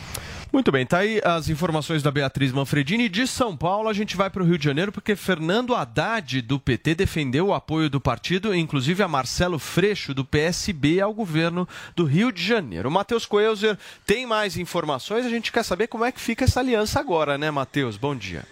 Muito bem, tá aí as informações da Beatriz Manfredini. De São Paulo, a gente vai para o Rio de Janeiro, porque Fernando Haddad, do PT, defendeu o apoio do partido, inclusive a Marcelo Freixo, do PSB, ao governo do Rio de Janeiro. Matheus Coelzer tem mais informações, a gente quer saber como é que fica essa aliança agora, né, Matheus? Bom dia.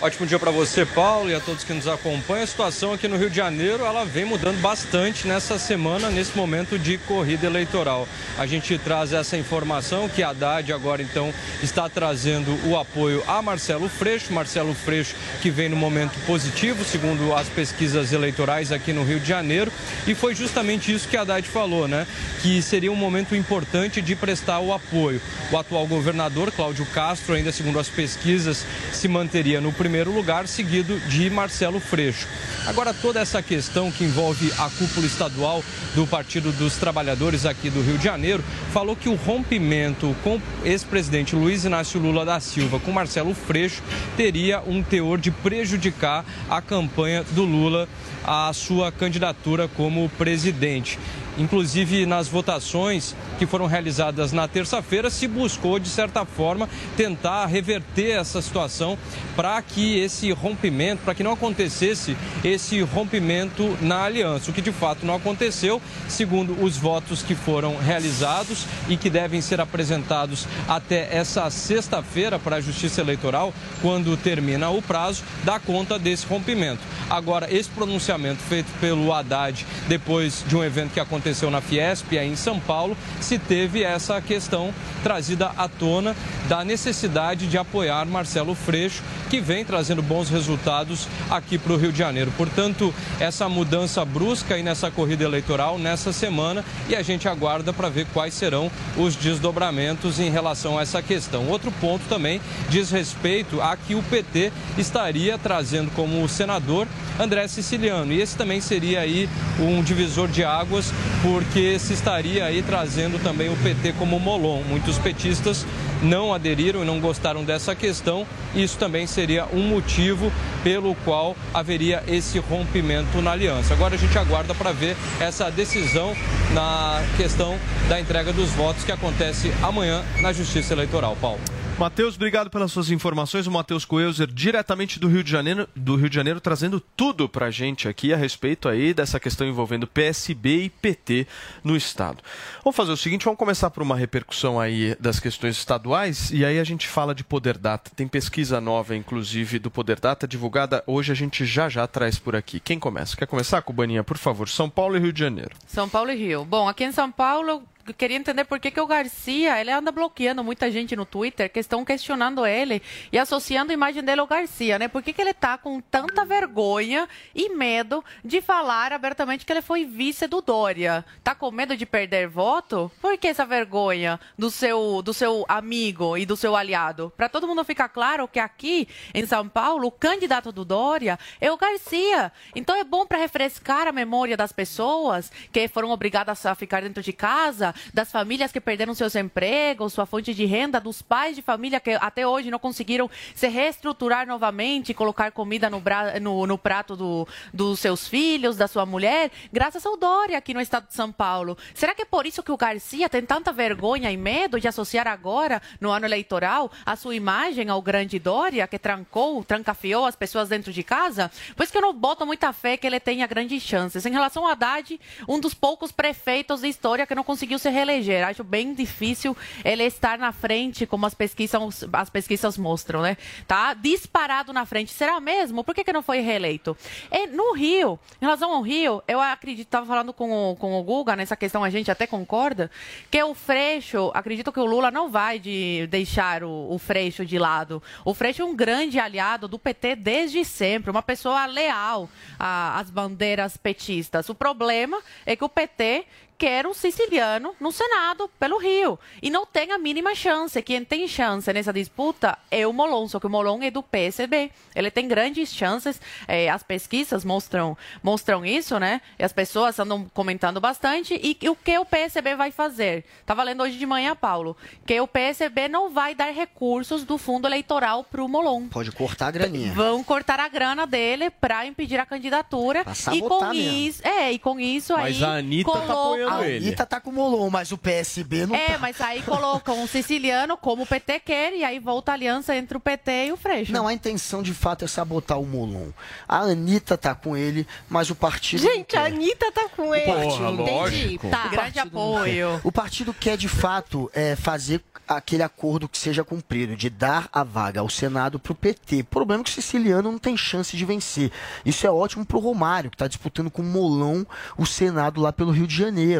Ótimo dia para você, Paulo, e a todos que nos acompanham. A situação aqui no Rio de Janeiro, ela vem mudando bastante nessa semana, nesse momento de corrida eleitoral. A gente traz essa informação que a Haddad agora então está trazendo o apoio a Marcelo Freixo, Marcelo Freixo que vem no momento positivo, segundo as pesquisas eleitorais aqui no Rio de Janeiro, e foi justamente isso que a Haddad falou, né? Que seria um momento importante de prestar o apoio. O atual governador, Cláudio Castro, ainda segundo as pesquisas, se manteria no primeiro lugar, seguido de Marcelo Freixo. Agora, toda essa questão que envolve a cúpula estadual do Partido dos Trabalhadores aqui do Rio de Janeiro falou que o rompimento com o ex-presidente Luiz Inácio Lula da Silva com Marcelo Freixo teria um teor de prejudicar a campanha do Lula à sua candidatura como presidente. Inclusive, nas votações que foram realizadas na terça-feira, se buscou, de certa forma, tentar reverter essa situação para que esse rompimento, para que não acontecesse esse rompimento na aliança, o que de fato não aconteceu, segundo os votos que foram realizados e que devem ser apresentados até essa sexta-feira para a Justiça Eleitoral, quando termina o prazo, dá conta desse rompimento. Agora, esse pronunciamento feito pelo Haddad depois de um evento que aconteceu na Fiesp, aí em São Paulo, se teve essa questão trazida à tona da necessidade de apoiar Marcelo Freixo, que vem trazendo bons resultados aqui para o Rio de Janeiro. Portanto, essa mudança brusca aí nessa corrida eleitoral nessa semana e a gente aguarda para ver quais serão os desdobramentos em relação a essa questão. Outro ponto também diz respeito a que o PT estaria trazendo como senador André Siciliano. E esse também seria aí um divisor de águas, porque se estaria aí trazendo também o PT como molon. Muitos petistas não aderiram e não gostaram dessa questão. Isso também seria um motivo pelo qual haveria esse rompimento na aliança. Agora a gente aguarda para ver essa decisão na questão da entrega dos votos que acontece amanhã na Justiça Eleitoral. Paulo. Matheus, obrigado pelas suas informações. O Matheus Coelzer, diretamente do Rio de Janeiro, do Rio de Janeiro, trazendo tudo pra gente aqui a respeito aí dessa questão envolvendo PSB e PT no estado. Vamos fazer o seguinte, vamos começar por uma repercussão aí das questões estaduais e aí a gente fala de Poder Data. Tem pesquisa nova, inclusive, do Poder Data divulgada hoje, a gente já já traz por aqui. Quem começa? Quer começar, Cubaninha, por favor? São Paulo e Rio de Janeiro. São Paulo e Rio. Bom, aqui em São Paulo, queria entender por que, que o Garcia, ele anda bloqueando muita gente no Twitter que estão questionando ele e associando a imagem dele ao Garcia, né? Por que, que ele tá com tanta vergonha e medo de falar abertamente que ele foi vice do Dória? Tá com medo de perder voto? Por que essa vergonha do seu, do seu amigo e do seu aliado? Para todo mundo ficar claro que aqui em São Paulo, o candidato do Dória é o Garcia. Então é bom para refrescar a memória das pessoas que foram obrigadas a ficar dentro de casa, das famílias que perderam seus empregos, sua fonte de renda, dos pais de família que até hoje não conseguiram se reestruturar novamente, colocar comida no, bra... no, no prato do, dos seus filhos, da sua mulher, graças ao Dória aqui no estado de São Paulo. Será que é por isso que o Garcia tem tanta vergonha e medo de associar agora, no ano eleitoral, a sua imagem ao grande Dória, que trancou, trancafiou as pessoas dentro de casa? Pois que eu não boto muita fé que ele tenha grandes chances. Em relação a Haddad, um dos poucos prefeitos da história que não conseguiu se reeleger. Acho bem difícil ele estar na frente, como as pesquisas, as pesquisas mostram, né? Tá disparado na frente. Será mesmo? Por que, que não foi reeleito? E no Rio, em relação ao Rio, eu acredito, estava falando com o, com o Guga, nessa questão a gente até concorda, que o Freixo, acredito que o Lula não vai de deixar o, o Freixo de lado. O Freixo é um grande aliado do PT desde sempre, uma pessoa leal às bandeiras petistas. O problema é que o PT quer um siciliano no Senado pelo Rio. E não tem a mínima chance. Quem tem chance nessa disputa é o Molon, só que o Molon é do PSB. Ele tem grandes chances. É, as pesquisas mostram, mostram isso, né? E as pessoas andam comentando bastante. E, e o que o PSB vai fazer? Estava lendo hoje de manhã, Paulo, que o PSB não vai dar recursos do fundo eleitoral para o Molon. Pode cortar a graninha. Vão cortar a grana dele para impedir a candidatura. e com isso, é, e com isso Mas aí a Anitta tá apoiando A ele. Anitta tá com o Molon, mas o PSB não É, tá. mas aí colocam o siciliano como o PT quer e aí volta a aliança entre o PT e o Freixo. Não, a intenção de fato é sabotar o Molon. A Anitta tá com ele, mas o partido. Gente, a Anitta tá com ele. Entendi. quer. Tá. O Grande apoio. quer. O partido quer, de fato, é, fazer aquele acordo que seja cumprido, de dar a vaga ao Senado para o PT. O problema é que o siciliano não tem chance de vencer. Isso é ótimo para o Romário, que está disputando com o Molão o Senado lá pelo Rio de Janeiro.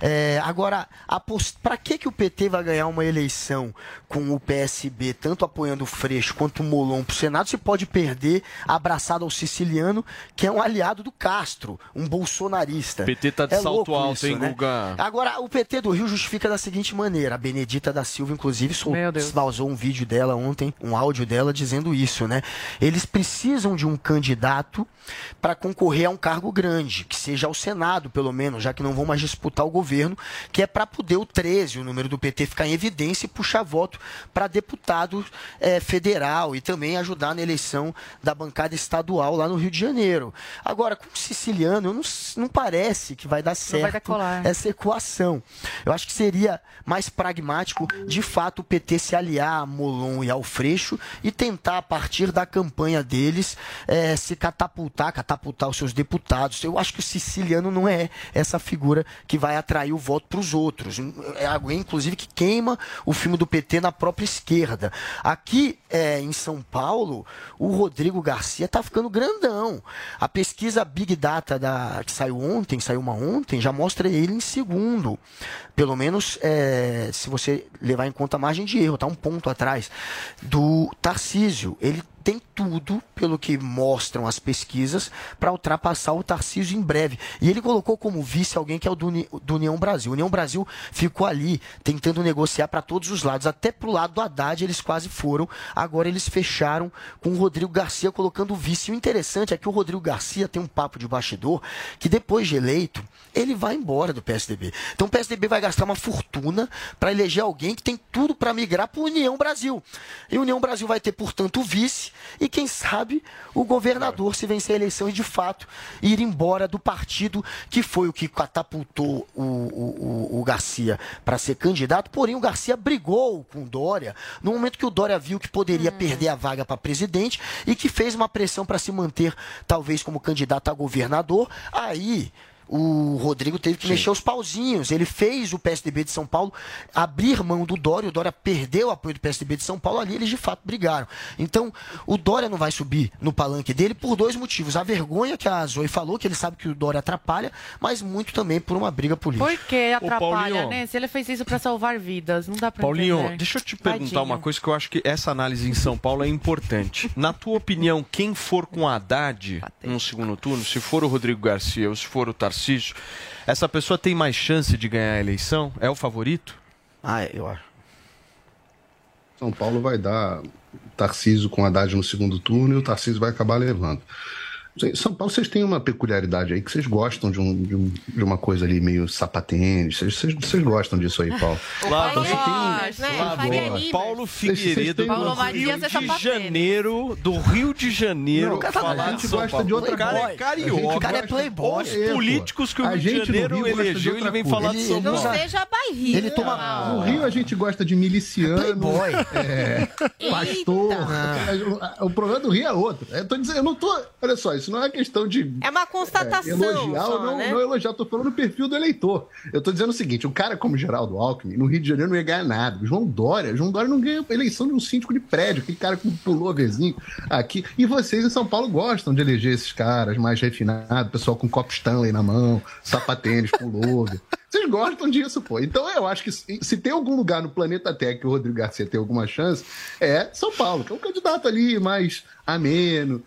É, agora, para que, que o PT vai ganhar uma eleição com o PSB, tanto apoiando o Freixo quanto o Molon para o Senado, se pode perder abraçado ao siciliano, que é um aliado do Castro, um bolsonarista. PT tá de É salto alto, isso, hein, né? Guga? Agora, o PT do Rio justifica da seguinte maneira. A Benedita da Silva, inclusive, vazou um vídeo dela ontem, um áudio dela dizendo isso, né? Eles precisam de um candidato para concorrer a um cargo grande, que seja ao Senado, pelo menos, já que não vão mais disputar o governo, que é para poder o 13, o número do PT, ficar em evidência e puxar voto para deputado eh, federal e também ajudar na eleição da bancada estadual lá no Rio de Janeiro. Agora, com o siciliano, não, não parece que vai dar certo vai decolar. essa equação. Eu acho que seria mais pragmático, de fato, o PT se aliar a Molon e ao Freixo e tentar, a partir da campanha deles, eh, se catapultar, catapultar os seus deputados. Eu acho que o siciliano não é essa figura que vai atrair o voto para os outros. É alguém, inclusive, que queima o filme do PT na própria esquerda. Aqui eh, em São Paulo, o Rodrigo Garcia está ficando grandão. A pesquisa Big Data da, que saiu ontem, saiu uma ontem, já mostra ele em segundo. Pelo menos eh, se você levar em conta a margem de erro, tá um ponto atrás do Tarcísio. Ele tem tudo, pelo que mostram as pesquisas, para ultrapassar o Tarcísio em breve. E ele colocou como vice alguém que é o do, Uni- do União Brasil. O União Brasil ficou ali tentando negociar para todos os lados. Até para o lado do Haddad eles quase foram. Agora eles fecharam com o Rodrigo Garcia colocando o vice. E o interessante é que o Rodrigo Garcia tem um papo de bastidor que depois de eleito, ele vai embora do PSDB. Então o PSDB vai gastar uma fortuna para eleger alguém que tem tudo para migrar para União Brasil. E União Brasil vai ter, portanto, o vice e, quem sabe, o governador, se vencer a eleição e, de fato, ir embora do partido que foi o que catapultou o, o, o- o Garcia para ser candidato. Porém, o Garcia brigou com o Dória no momento que o Dória viu que poderia perder a vaga para presidente e que fez uma pressão para se manter, talvez, como candidato a governador. Aí o Rodrigo teve que mexer os pauzinhos. Ele fez o PSDB de São Paulo abrir mão do Dória. O Dória perdeu o apoio do PSDB de São Paulo. Ali eles de fato brigaram. Então, o Dória não vai subir no palanque dele por dois motivos. A vergonha que a Zoe falou, que ele sabe que o Dória atrapalha, mas muito também por uma briga política. Por que atrapalha, Paulinho. né? Se ele fez isso pra salvar vidas, não dá pra Paulinho, entender. deixa eu te perguntar Tadinho. uma coisa que eu acho que essa análise em São Paulo é importante. Na tua opinião, quem for com Haddad no segundo turno, se for o Rodrigo Garcia ou se for o Tarcísio, essa pessoa tem mais chance de ganhar a eleição? É o favorito? Ah, eu acho. São Paulo vai dar Tarcísio com Haddad no segundo turno e o Tarcísio vai acabar levando. São Paulo, vocês têm uma peculiaridade aí que vocês gostam de, um, de, um- de uma coisa ali meio sapatênis. Vocês, vocês, vocês gostam disso aí, Paulo. Lá Então, você tem- né? Paulo Figueiredo, Paulo Rio é de sapateiro. Janeiro, do Rio de Janeiro, Não, cara, falar a gente gosta Paulo. de outra O cara coisa. é carioca. O cara é playboy. Os É, políticos que o Rio de Janeiro Rio elegeu, ele vem coisa. falar de São ele Não Paulo. usa- seja bairrista. Ele toma- No Rio a gente gosta de miliciano, Playboy. é, pastor. O, o problema do Rio é outro. Eu tô dizendo, eu não tô. Olha só, isso não é questão de É uma constatação. elogiar só, ou não, né? não elogiar, eu tô falando do perfil do eleitor. Eu tô dizendo o seguinte: um cara como Geraldo Alckmin, no Rio de Janeiro não ia ganhar nada. O João Dória, João Dória não ganha eleição de um síndico de prédio, aquele cara que pulou vizinho aqui. E vocês em São Paulo gostam de eleger esses caras mais refinados, pessoal com copo Stanley na mão, sapatênis, pullover. Vocês gostam disso, pô. Então eu acho que se, se tem algum lugar no planeta Terra que o Rodrigo Garcia tem alguma chance, é São Paulo, que é um candidato ali mais ameno.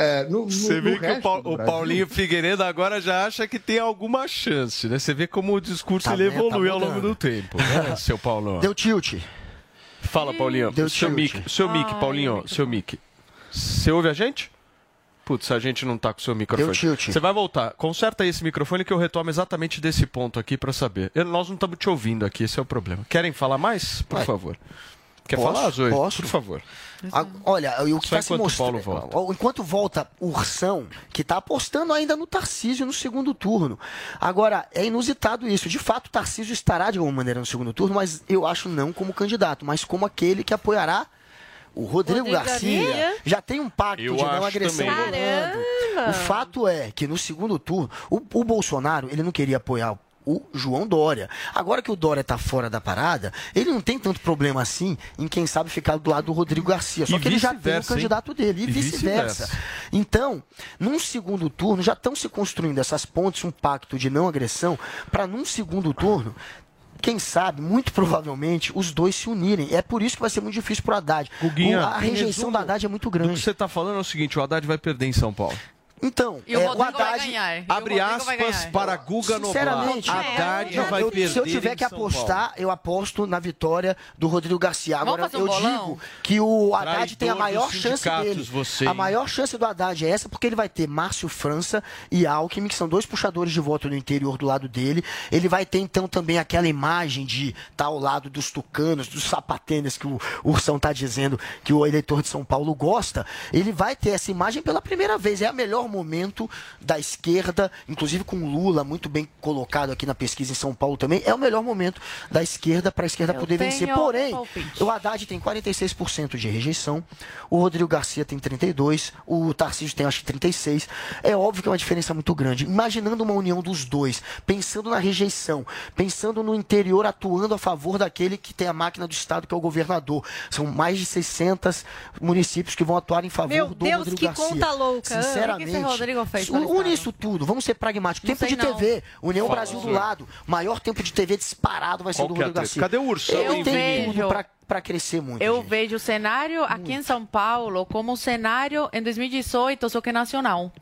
É, no, no- Você no vê que o, do o Paulinho Figueiredo agora já acha que tem alguma chance, né? Você vê como o discurso Tá ele bem, tá evolui ao longo do tempo, né, seu Paulo? Deu tilt. Fala, Paulinho. Deu seu tilt. mic, seu mic, Ai, Paulinho, muito seu mic. Você ouve a gente? Putz, a gente não tá com o seu microfone. Deu tilt. Você vai voltar. Conserta esse microfone que eu retomo exatamente desse ponto aqui pra saber. Eu- nós não estamos te ouvindo aqui, esse é o problema. Querem falar mais? Por Vai. favor. Quer Posso? falar, Zoe? Posso. Por favor. A- olha, e o que está se enquanto o mostrando. Paulo volta. Enquanto volta o Ursão, que está apostando ainda no Tarcísio no segundo turno. Agora, é inusitado isso. De fato, o Tarcísio estará de alguma maneira no segundo turno, mas eu acho não como candidato, mas como aquele que apoiará. O Rodrigo, Rodrigo Garcia Garcia. já tem um pacto Eu de não agressão. O fato é que no segundo turno, o, o Bolsonaro ele não queria apoiar o João Dória. Agora que o Dória está fora da parada, ele não tem tanto problema assim em quem sabe ficar do lado do Rodrigo Garcia. Só E que ele já tem o vice-versa, hein? candidato dele, e, E vice-versa. vice-versa. Então, num segundo turno, já estão se construindo essas pontes, um pacto de não agressão, para num segundo turno. Quem sabe, muito provavelmente, os dois se unirem. É por isso que vai ser muito difícil pro Haddad. Guguinha, O- a rejeição do Haddad é muito O que grande. você está falando é o seguinte: o Haddad vai perder em São Paulo. Então, E o é, Rodrigo vai Haddad- ganhar. O Abre aspas ganhar. para Guga Noblar. Sinceramente, Haddad não, vai eu- perder se eu tiver que apostar, eu aposto na vitória do Rodrigo Garcia. Agora, um eu bolão? digo que o Haddad tem a Traidor maior chance dele. você, a maior chance do Haddad é essa, porque ele vai ter Márcio França e Alckmin, que são dois puxadores de voto no interior do lado dele. Ele vai ter, então, também aquela imagem de estar ao lado dos tucanos, dos sapatênis que o Ursão está dizendo que o eleitor de São Paulo gosta. Ele vai ter essa imagem pela primeira vez. É o melhor momento da esquerda, inclusive com Lula muito bem colocado aqui na pesquisa em São Paulo também. É o melhor momento da esquerda para a esquerda Eu poder vencer. Porém, palpite. o Haddad tem 46% de rejeição, o Rodrigo Garcia tem 32%, o Tarcísio tem acho que 36%. É óbvio que é uma diferença muito grande. Imaginando uma união dos dois, pensando na rejeição, pensando no interior atuando a favor daquele que tem a máquina do Estado, que é o governador. São mais de 600 municípios que vão atuar em favor Meu do Deus, Rodrigo que Garcia. conta louca. Sinceramente. Esse Rodrigo fez Une isso tudo, vamos ser pragmáticos. Não Tempo de não. TV, União Fala, Brasil do lado. Maior tempo de TV disparado vai ser Qual do que é Rodrigo treta? Garcia. Cadê o Ursão, hein, tem Vini? tudo pra, pra crescer muito. Eu gente. vejo o cenário aqui em São Paulo como um cenário em 2018, só que nacional.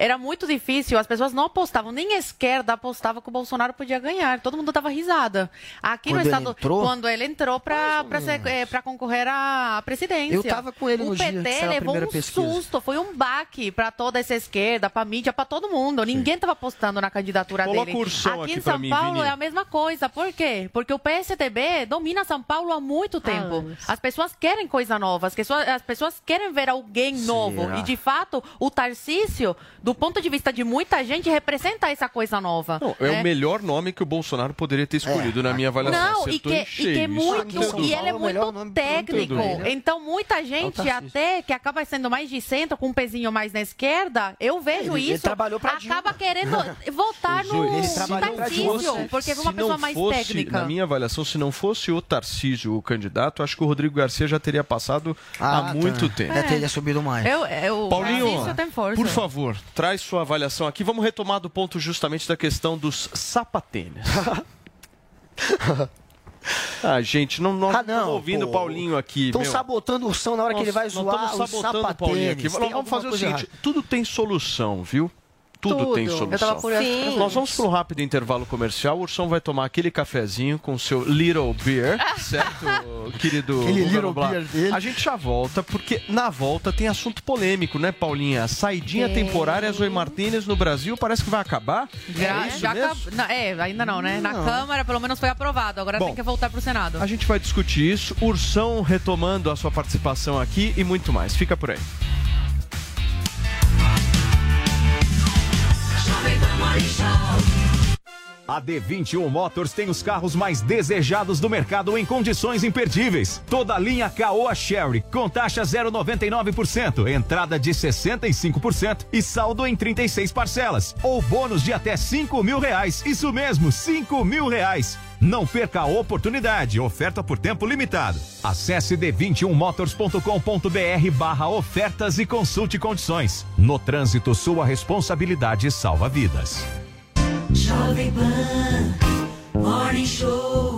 Era muito difícil, as pessoas não apostavam, nem a esquerda apostava que o Bolsonaro podia ganhar. Todo mundo dava risada. Aqui Quando no ele estado, entrou? quando ele entrou para para concorrer à presidência. Eu tava com ele o no dia PT que saiu a levou um pesquisa. susto, foi um baque para toda essa esquerda, para mídia, para todo mundo. Ninguém estava apostando na candidatura Coloca dele. aqui aqui em São mim, Paulo Vini. é a mesma coisa. Por quê? Porque o PSDB domina São Paulo há muito tempo. anos. As pessoas querem coisa nova, as pessoas, as pessoas querem ver alguém novo. Será? E de fato, o Tarcísio, do ponto de vista de muita gente, representa essa coisa nova. Não, é né? o melhor nome que o Bolsonaro poderia ter escolhido na minha avaliação. Não, e que, e que é muito, e ele é muito técnico. Tem dúvida. Então, muita gente Tarcísio. até que acaba sendo mais de centro, com um pezinho mais na esquerda, eu vejo Ele- ele isso. trabalhou pra Dilma. acaba querendo Zoe, no ele Tarcísio, porque é uma pessoa mais fosse, técnica. Na minha avaliação, se não fosse o Tarcísio o candidato, acho que o Rodrigo Garcia já teria passado há tá. muito tempo. É, teria subido mais. Eu, eu, Paulinho, Tarcísio tem força. por favor, traz sua avaliação aqui. Vamos retomar do ponto justamente da questão dos sapatênis. ah, gente, não, nós Ah, não, ouvindo o Paulinho aqui. Estão sabotando o Ursão na hora que ele vai zoar o aqui. sapatênis. Tem vamos fazer o seguinte, tudo tem solução, viu? Tudo, Tudo. tem solução. Nós vamos para um rápido intervalo comercial. O Ursão vai tomar aquele cafezinho com seu Little Beer, certo, querido? Aquele Little Noblar? Beer dele. A gente já volta, porque na volta tem assunto polêmico, né, Paulinha? A saidinha Tem. temporária Zoe Martinez no Brasil parece que vai acabar. Já, é isso já mesmo? acab- não, é, ainda não, né? Na Não. Câmara, pelo menos foi aprovado. Agora Bom, tem que voltar pro Senado. A gente vai discutir isso. Ursão retomando a sua participação aqui e muito mais. Fica por aí. A D21 Motors tem os carros mais desejados do mercado em condições imperdíveis. Toda a linha Caoa Sherry com taxa 0,99%, entrada de 65% e saldo em 36 parcelas. Ou bônus de até 5 mil reais. Isso mesmo, 5 mil reais. Não perca a oportunidade. Oferta por tempo limitado. Acesse d21motors.com.br barra ofertas e consulte condições. No trânsito, sua responsabilidade salva vidas. Jovem Pan Morning Show.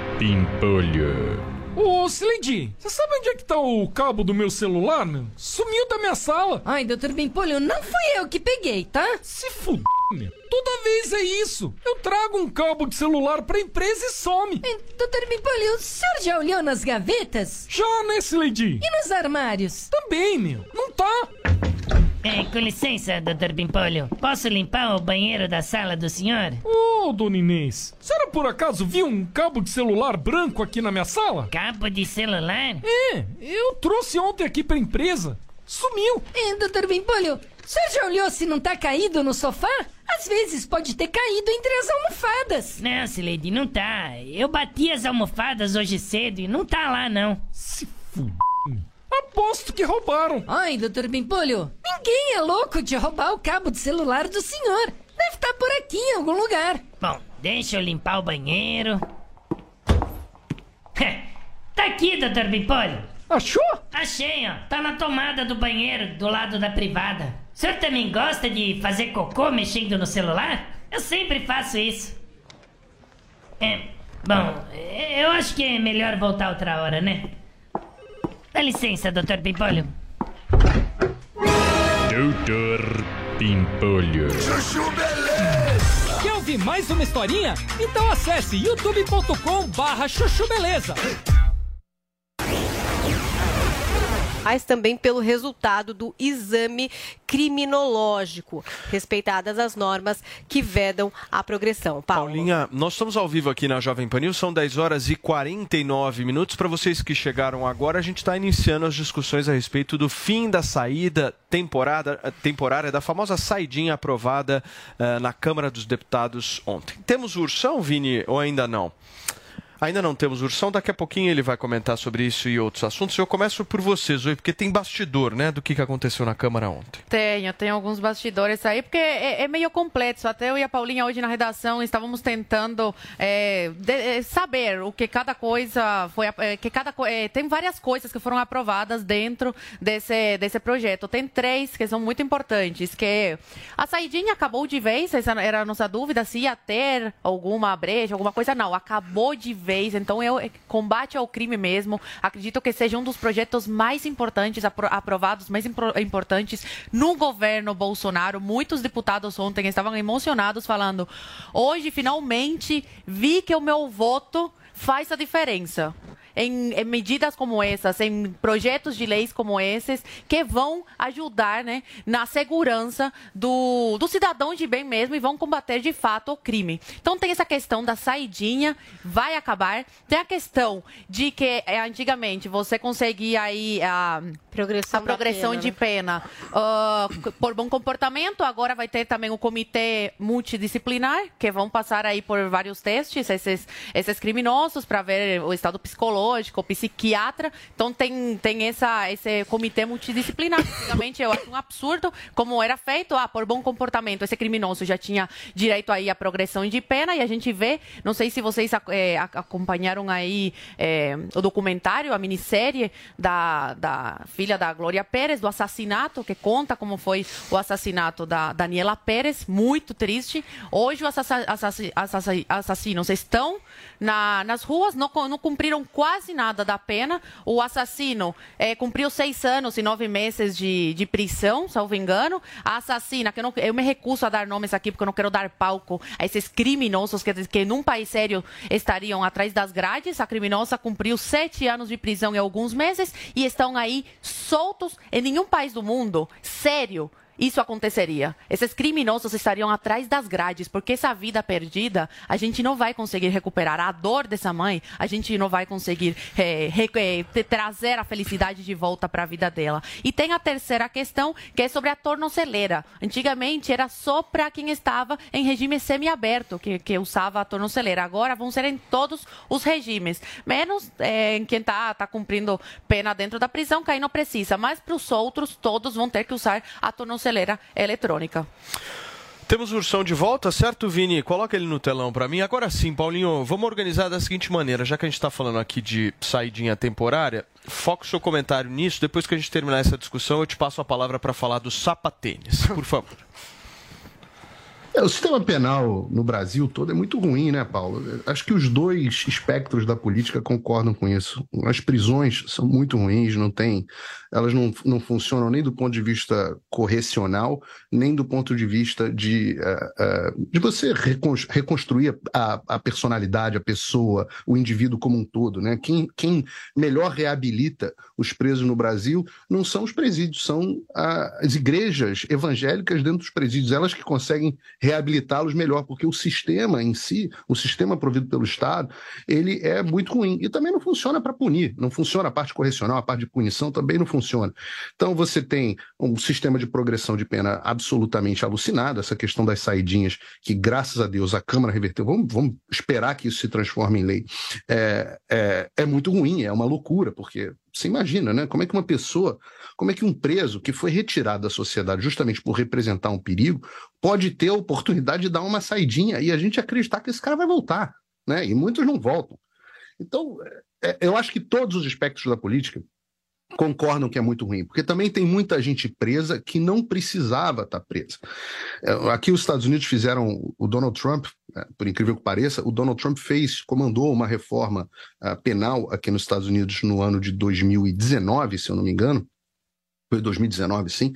Pimpolho. Ô, Slidy, você sabe onde é que tá o cabo do meu celular? meu? Sumiu da minha sala. Ai, doutor Bimpolho, não fui eu que peguei, tá? Se fuder, meu. Toda vez é isso. Eu trago um cabo de celular pra empresa e some. Doutor Bimpolho, o senhor já olhou nas gavetas? Já, né, Slidy? E nos armários? Também, meu. Não. É, com licença, doutor Pimpolho. Posso limpar o banheiro da sala do senhor? Ô, dona Inês, a senhora por acaso viu um cabo de celular branco aqui na minha sala? Cabo de celular? É, eu trouxe ontem aqui pra empresa. Sumiu. É, doutor Bimpolho, o senhor já olhou se não tá caído no sofá? Às vezes pode ter caído entre as almofadas. Não, Sileide, não tá. Eu bati as almofadas hoje cedo e não tá lá, não. Se fuder. Aposto que roubaram. Ai, doutor Bimpolho, ninguém é louco de roubar o cabo de celular do senhor. Deve estar por aqui em algum lugar. Bom, deixa eu limpar o banheiro. tá aqui, doutor Bimpolho. Achou? Achei, ó. Tá na tomada do banheiro, do lado da privada. O senhor também gosta de fazer cocô mexendo no celular? Eu sempre faço isso. É, bom, eu acho que é melhor voltar outra hora, né? Dá licença, doutor Pimpolho. Doutor Pimpolho. Quer ouvir mais uma historinha? Então acesse youtube.com barra chuchu beleza. Mas também pelo resultado do exame criminológico, respeitadas as normas que vedam a progressão. Paulo. Paulinha, nós estamos ao vivo aqui na Jovem Pan News, são 10 horas e 49 minutos. Para vocês que chegaram agora, a gente está iniciando as discussões a respeito do fim da saída temporada, temporária da famosa saidinha aprovada uh, na Câmara dos Deputados ontem. Temos o Ursão, Vini, ou ainda não? Ainda não temos Ursão, daqui a pouquinho ele vai comentar sobre isso e outros assuntos. Eu começo por você, Zoe, porque tem bastidor, né, do que aconteceu na Câmara ontem. Tenho, tenho alguns bastidores aí, porque é, é meio complexo. Até eu e a Paulinha hoje na redação estávamos tentando é, de, é, saber o que cada coisa foi. é, que cada, é, tem várias coisas que foram aprovadas dentro desse, desse projeto. Tem três que são muito importantes, que a saidinha acabou de vez, essa era a nossa dúvida, se ia ter alguma brecha, alguma coisa. Não, acabou de vez. Então, eu combate ao crime mesmo. Acredito que seja um dos projetos mais importantes, apro- aprovados, mais impro- importantes no governo Bolsonaro. Muitos deputados ontem estavam emocionados falando: hoje, finalmente, vi que o meu voto faz a diferença. Em, em medidas como essas, em projetos de leis como esses, que vão ajudar né, na segurança do, do cidadão de bem mesmo e vão combater de fato o crime. Então tem essa questão da saidinha, vai acabar. Tem a questão de que eh, antigamente você conseguia aí a progressão, a progressão pena, de né? pena ah, por bom comportamento. Agora vai ter também o comitê multidisciplinar, que vão passar aí por vários testes, esses, esses criminosos, para ver o estado psicológico, o psiquiatra. Então tem, tem essa, esse comitê multidisciplinar. Antigamente eu acho um absurdo como era feito. Ah, por bom comportamento, esse criminoso já tinha direito aí à progressão de pena e a gente vê, não sei se vocês ac- acompanharam aí eh, o documentário, a minissérie da, da filha da Glória Pérez, do assassinato, que conta como foi o assassinato da Daniela Pérez, muito triste. Hoje os assassinos estão na- nas ruas, não, não cumpriram quase nada da pena. O assassino eh, cumpriu seis anos e nove meses de, de prisão, salvo engano. A assassina, que eu, não- eu me recuso a dar nomes aqui porque eu não quero dar palco a esses criminosos que, que num país sério estariam atrás das grades. A criminosa cumpriu sete anos de prisão em alguns meses e estão aí soltos em nenhum país do mundo sério isso aconteceria. Esses criminosos estariam atrás das grades, porque essa vida perdida a gente não vai conseguir recuperar. A dor dessa mãe, a gente não vai conseguir eh, te- trazer a felicidade de volta para a vida dela. E tem a terceira questão, que é sobre a tornozeleira. Antigamente era só para quem estava em regime semiaberto que, que usava a tornozeleira. Agora vão ser em todos os regimes, menos eh, em quem está tá cumprindo pena dentro da prisão, que aí não precisa. Mas para os outros, todos vão ter que usar a tornozeleira eletrônica. Temos o Ursão de volta, certo, Vini? Coloca ele no telão para mim. Agora sim, Paulinho, vamos organizar da seguinte maneira, já que a gente está falando aqui de saidinha temporária, foca o seu comentário nisso. Depois que a gente terminar essa discussão, eu te passo a palavra para falar do sapatênis, por favor. É, o sistema penal no Brasil todo é muito ruim, né, Paulo? Acho que os dois espectros da política concordam com isso. As prisões são muito ruins, não tem, elas não, não funcionam nem do ponto de vista correcional, nem do ponto de vista de, eh, eh, de você recon- reconstruir a, a personalidade, a pessoa, o indivíduo como um todo, né? Quem, quem melhor reabilita os presos no Brasil não são os presídios, são as igrejas evangélicas dentro dos presídios, elas que conseguem reabilitá-los melhor, porque o sistema em si, o sistema provido pelo Estado, ele é muito ruim. E também não funciona para punir, não funciona a parte correcional, a parte de punição também não funciona. Então você tem um sistema de progressão de pena absolutamente alucinado, essa questão das saidinhas, que graças a Deus a Câmara reverteu, vamos, vamos esperar que isso se transforme em lei, é, é, é muito ruim, é uma loucura, porque você imagina, né? Como é que uma pessoa, como é que um preso que foi retirado da sociedade justamente por representar um perigo, pode ter a oportunidade de dar uma saidinha e a gente acreditar que esse cara vai voltar, né? E muitos não voltam. Então, é, eu acho que todos os aspectos da política concordam que é muito ruim, porque também tem muita gente presa que não precisava estar presa. É, Aqui os Estados Unidos fizeram o Donald Trump, é, por incrível que pareça, o Donald Trump fez, comandou uma reforma ah, penal aqui nos Estados Unidos no ano de 2019, se eu não me engano. Foi 2019, sim,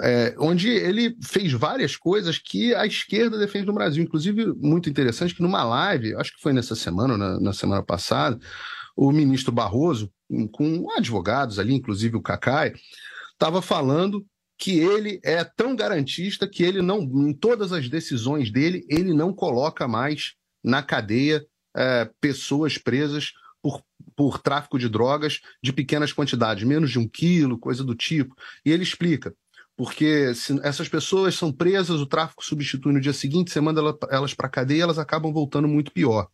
é, onde ele fez várias coisas que a esquerda defende no Brasil. Inclusive, muito interessante que numa live, acho que foi nessa semana na, na semana passada, o ministro Barroso, com advogados ali, inclusive o Cacai, estava falando que ele é tão garantista que ele não, em todas as decisões dele, ele não coloca mais na cadeia eh, pessoas presas por, por tráfico de drogas de pequenas quantidades, menos de um quilo, coisa do tipo. E ele explica. Porque se essas pessoas são presas, o tráfico substitui no dia seguinte, você manda ela- elas para a cadeia, elas acabam voltando muito pior.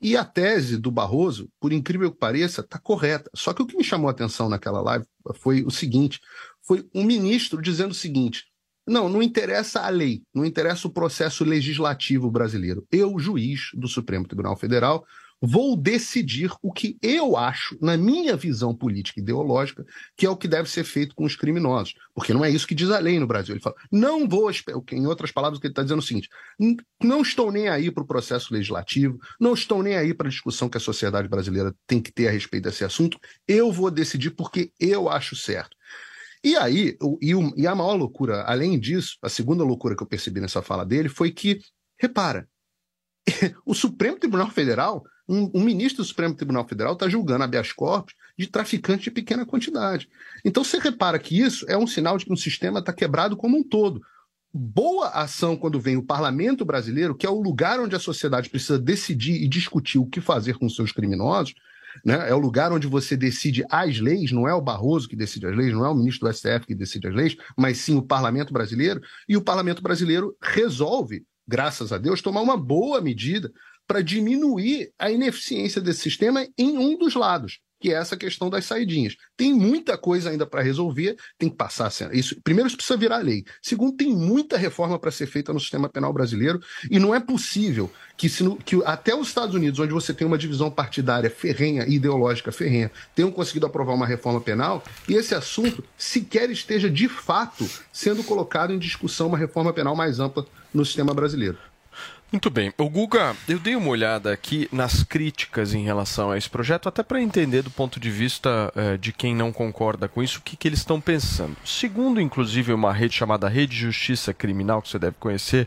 E a tese do Barroso, por incrível que pareça, está correta. Só que o que me chamou a atenção naquela live foi o seguinte: foi um ministro dizendo o seguinte. Não, não interessa a lei, não interessa o processo legislativo brasileiro. Eu, juiz do Supremo Tribunal Federal, vou decidir o que eu acho, na minha visão política e ideológica, que é o que deve ser feito com os criminosos. Porque não é isso que diz a lei no Brasil. Ele fala, não vou, em outras palavras, o que ele está dizendo é o seguinte: "N- não estou nem aí para o processo legislativo, não estou nem aí para a discussão que a sociedade brasileira tem que ter a respeito desse assunto, eu vou decidir porque eu acho certo. E aí, e a maior loucura, além disso, a segunda loucura que eu percebi nessa fala dele foi que, repara, o Supremo Tribunal Federal, um, um ministro do Supremo Tribunal Federal está julgando habeas corpus de traficante de pequena quantidade. Então você repara que isso é um sinal de que o sistema está quebrado como um todo. Boa ação quando vem o parlamento brasileiro, que é o lugar onde a sociedade precisa decidir e discutir o que fazer com seus criminosos, né? É o lugar onde você decide as leis, não é o Barroso que decide as leis, não é o ministro do STF que decide as leis, mas sim o parlamento brasileiro. E o parlamento brasileiro resolve, graças a Deus, tomar uma boa medida para diminuir a ineficiência desse sistema em um dos lados, que é essa questão das saidinhas. Tem muita coisa ainda para resolver, tem que passar. Isso, primeiro, isso precisa virar lei. Segundo, tem muita reforma para ser feita no sistema penal brasileiro e não é possível que, se que até os Estados Unidos, onde você tem uma divisão partidária ferrenha ideológica ferrenha, tenham conseguido aprovar uma reforma penal e esse assunto sequer esteja de fato sendo colocado em discussão uma reforma penal mais ampla no sistema brasileiro. Muito bem. O Guga, eu dei uma olhada aqui nas críticas em relação a esse projeto, até para entender do ponto de vista eh, de quem não concorda com isso, o que, que eles estão pensando. Segundo, inclusive, uma rede chamada Rede Justiça Criminal, que você deve conhecer,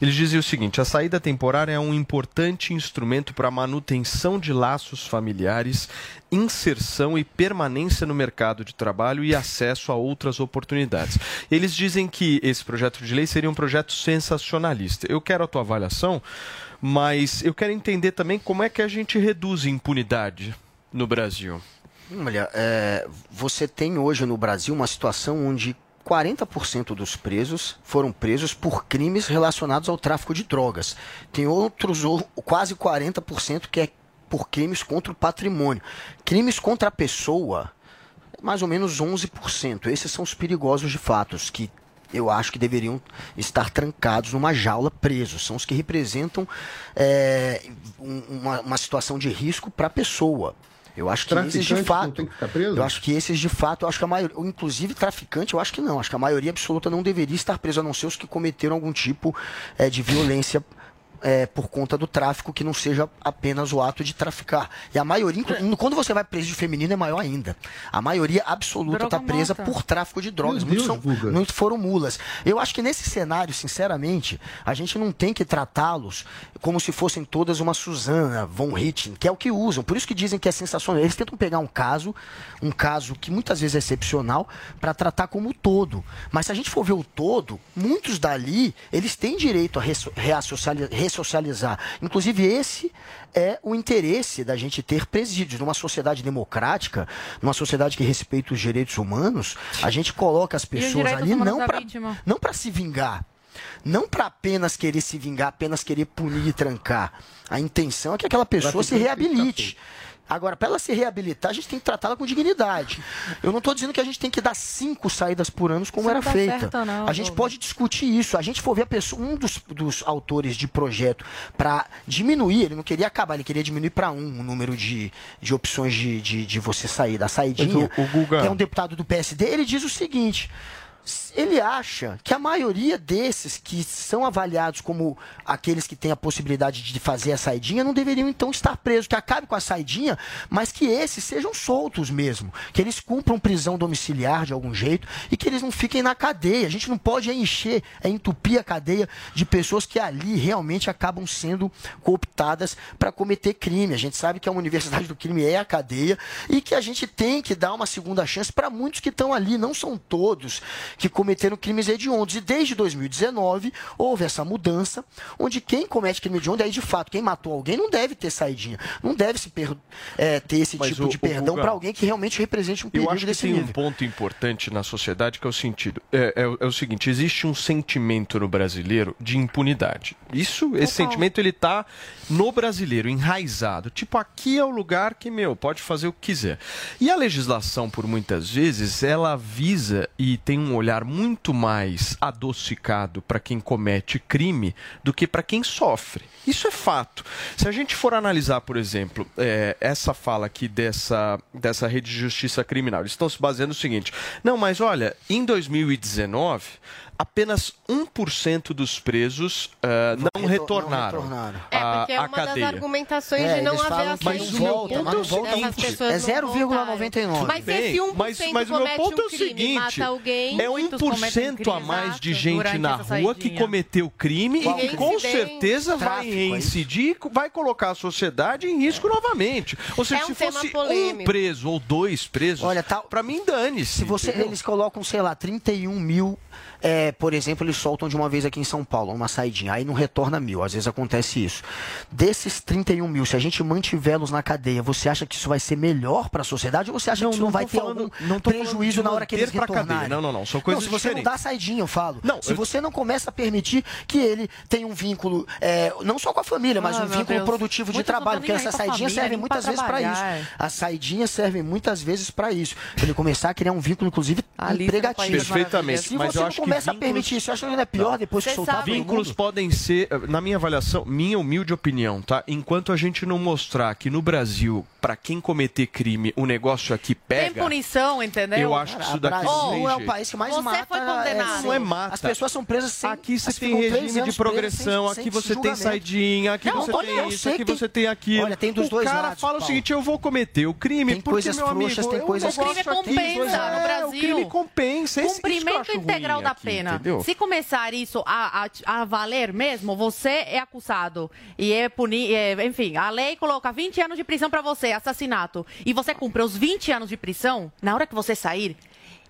eles dizem o seguinte: a saída temporária é um importante instrumento para a manutenção de laços familiares inserção e permanência no mercado de trabalho e acesso a outras oportunidades. Eles dizem que esse projeto de lei seria um projeto sensacionalista. Eu quero a tua avaliação, mas eu quero entender também como é que a gente reduz impunidade no Brasil. Olha, é, você tem hoje no Brasil uma situação onde 40% dos presos foram presos por crimes relacionados ao tráfico de drogas. Tem outros, ou- quase 40% que é por crimes contra o patrimônio. Crimes contra a pessoa, mais ou menos 11%. Esses são os perigosos de fatos, que eu acho que deveriam estar trancados numa jaula presos. São os que representam é, um- uma, uma situação de risco para a pessoa. Eu acho que esses de fato. tem que ficar preso? Eu acho que esses de fato, eu acho que a maioria, inclusive traficante, eu acho que não. Acho que a maioria absoluta não deveria estar preso, a não ser os que cometeram algum tipo é, de violência é, por conta do tráfico, que não seja apenas o ato de traficar. E a maioria, quando você vai preso de feminino, é maior ainda. A maioria absoluta está presa mata. por tráfico de drogas. Meu Muitos, Deus, são, muitos foram mulas. Eu acho que nesse cenário, sinceramente, a gente não tem que tratá-los como se fossem todas uma Suzana von Richtling, que é o que usam. Por isso que dizem que é sensacional. Eles tentam pegar um caso, um caso que muitas vezes é excepcional, para tratar como o todo. Mas se a gente for ver o todo, muitos dali, eles têm direito a resso- ressocializar. Inclusive, esse é o interesse da gente ter presídios. Numa sociedade democrática, numa sociedade que respeita os direitos humanos, a gente coloca as pessoas ali não para se vingar. Não para apenas querer se vingar, apenas querer punir e trancar. A intenção é que aquela pessoa se reabilite. Agora, para ela se reabilitar, a gente tem que tratá-la com dignidade. Eu não estou dizendo que a gente tem que dar cinco saídas por ano como Isso era não feita. certo, não, a gente Douglas. pode discutir isso. A gente for ver a pessoa, um dos, dos autores de projeto para diminuir, ele não queria acabar, ele queria diminuir para um o número de, de opções de, de, de você sair da saidinha. Mas o- o Guga- que é um deputado do PSD, ele diz o seguinte. Ele acha que a maioria desses que são avaliados como aqueles que têm a possibilidade de fazer a saidinha não deveriam então estar presos, que acabe com a saidinha, mas que esses sejam soltos mesmo, que eles cumpram prisão domiciliar de algum jeito e que eles não fiquem na cadeia. A gente não pode encher, é entupir a cadeia de pessoas que ali realmente acabam sendo cooptadas para cometer crime. A gente sabe que a universidade do crime é a cadeia e que a gente tem que dar uma segunda chance para muitos que estão ali, não são todos que cometeram crimes hediondos. E desde 2019 houve essa mudança, onde quem comete crime hediondo, aí de fato, quem matou alguém não deve ter saidinha, não deve se per- é, ter esse Mas tipo o- de perdão para alguém que realmente represente um perigo Eu acho que desse tem nível. um ponto importante na sociedade que é o sentido. É, é o- é o seguinte, existe um sentimento no brasileiro de impunidade. Isso, esse sentimento ele tá no brasileiro, enraizado. Tipo, aqui é o lugar que, meu, pode fazer o que quiser. E a legislação, por muitas vezes, ela visa e tem um olhar muito mais adocicado para quem comete crime do que para quem sofre. Isso é fato. Se a gente for analisar, por exemplo, é, essa fala aqui dessa, dessa rede de justiça criminal, eles estão se baseando no seguinte: não, mas olha, em 2019, apenas 1% dos presos ah, não, retornaram. É, à- porque é uma das cadeia. argumentações É, de não haver não volta, mas não volta Essas muito. pessoas É não 0,99. Mas Bem, esse 1% mas, mas o meu comete ponto é um o crime, seguinte: mata alguém, é 1% a mais de gente na rua que cometeu crime Qual e que com certeza vai tráfico, é reincidir, vai colocar a sociedade em risco novamente. Ou seja, É um se fosse um preso ou dois presos, Olha, tá, pra mim dane-se. Se você, entendeu? eles colocam, sei lá, 31 mil, é, por exemplo, eles soltam de uma vez aqui em São Paulo, uma saidinha, aí não retorna mil, às vezes acontece isso. Desses 31 mil, se a gente mantivê-los na cadeia, você acha que isso vai ser melhor para a sociedade ou você acha que isso não, vai ter falando- algum não prejuízo na hora que eles retornarem? cadeia. Não, não, não, são coisas se você diferentes. não dá saidinha, eu falo. Não, se eu- você não começa a permitir que ele tenha um vínculo, é, não só com a família, mas Ah, um vínculo Deus. produtivo de Muitos não trabalho, porque pra saidinhas família, pra muitas vezes para isso. As saidinhas servem muitas vezes para isso. Pra ele começar a criar um vínculo, inclusive, empregativo. Perfeitamente, mas eu não acho que começa a vínculos- permitir isso, eu acho que ainda é pior depois que Você soltar Vínculos podem ser, na minha avaliação, minha humilde opinião, tá? Enquanto a gente não mostrar que no Brasil, pra quem cometer crime, o negócio aqui Tem pega. punição, entendeu? Eu acho que isso daqui Brasil não tem é o país que mais Você mata. foi condenado. Não é mata. As pessoas são presas sem. Aqui você tem regime de progressão, sem- aqui sem você tem saidinha, aqui Não, você olha, tem isso, aqui que tem- você tem aquilo. Olha, tem dos o dois cara lados, fala o seguinte, eu vou cometer o crime Tem porque, coisas meu amigo, tem coisas não O crime compensa é, no Brasil. O crime compensa. Esse- isso que eu Cumprimento integral da. Pena. Entendeu? se começar isso a, a, a valer mesmo, você é acusado e é punido, enfim, a lei coloca 20 anos de prisão pra você, assassinato, e você cumpre os 20 anos de prisão, na hora que você sair,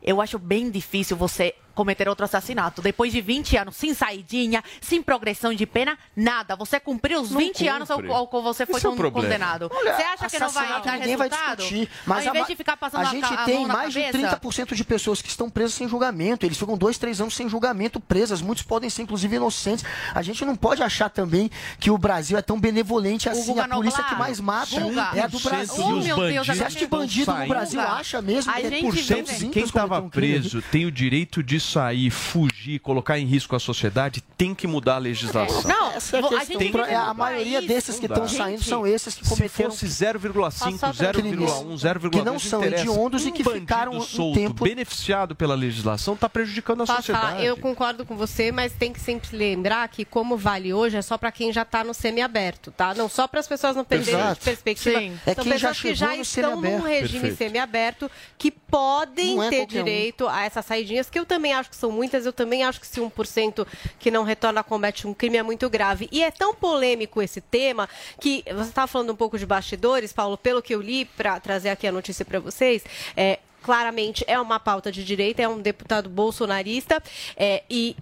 eu acho bem difícil você cometer outro assassinato. Depois de 20 anos, sem saidinha, sem progressão de pena, nada. Você cumpriu os Não 20 anos ao, cumpre. ao qual você foi é o con- problema. condenado. Olha, você acha que não vai assassinato dar ninguém vai resultado? discutir, mas ao a invés ma- de ficar passando a a, gente a tem mão na mais de cabeça, 30% de pessoas que estão presas sem julgamento. Eles ficam dois, três anos sem julgamento presas. Muitos podem ser, inclusive, inocentes. A gente não pode achar também que o Brasil é tão benevolente assim. Guga A polícia Noblar, que mais mata Guga, é a do 1% Brasil. dos meu Deus, Você acha que bandido no. Brasil acha mesmo? A que é gente por vê- cento Quem estava preso tem o direito de sair, fugir, colocar em risco a sociedade, tem que mudar a legislação. Não, Essa é a questão. vive é, a maioria desses que estão saindo são esses que Se cometeram fosse 0,5, Só- só 0,1, 0,2 que não são hediondos e Um que bandido ficaram um solto, tempo- beneficiado pela legislação, está prejudicando a sociedade. Eu concordo com você, mas tem que sempre lembrar que como vale hoje é só para quem já está no semiaberto, tá? Não só para as pessoas não perderem Exato. de perspectiva. Sim. É quem já pessoas que já no estão num regime Perfeito. semiaberto que podem é ter qualquer um. direito a essas saidinhas, que eu também acho que são muitas, eu também acho que se 1% que não retorna comete um crime é muito grave. E é tão polêmico esse tema que você estava falando um pouco de bastidores, Paulo, pelo que eu li para trazer aqui a notícia para vocês, é, claramente é uma pauta de direita, é um deputado bolsonarista é, e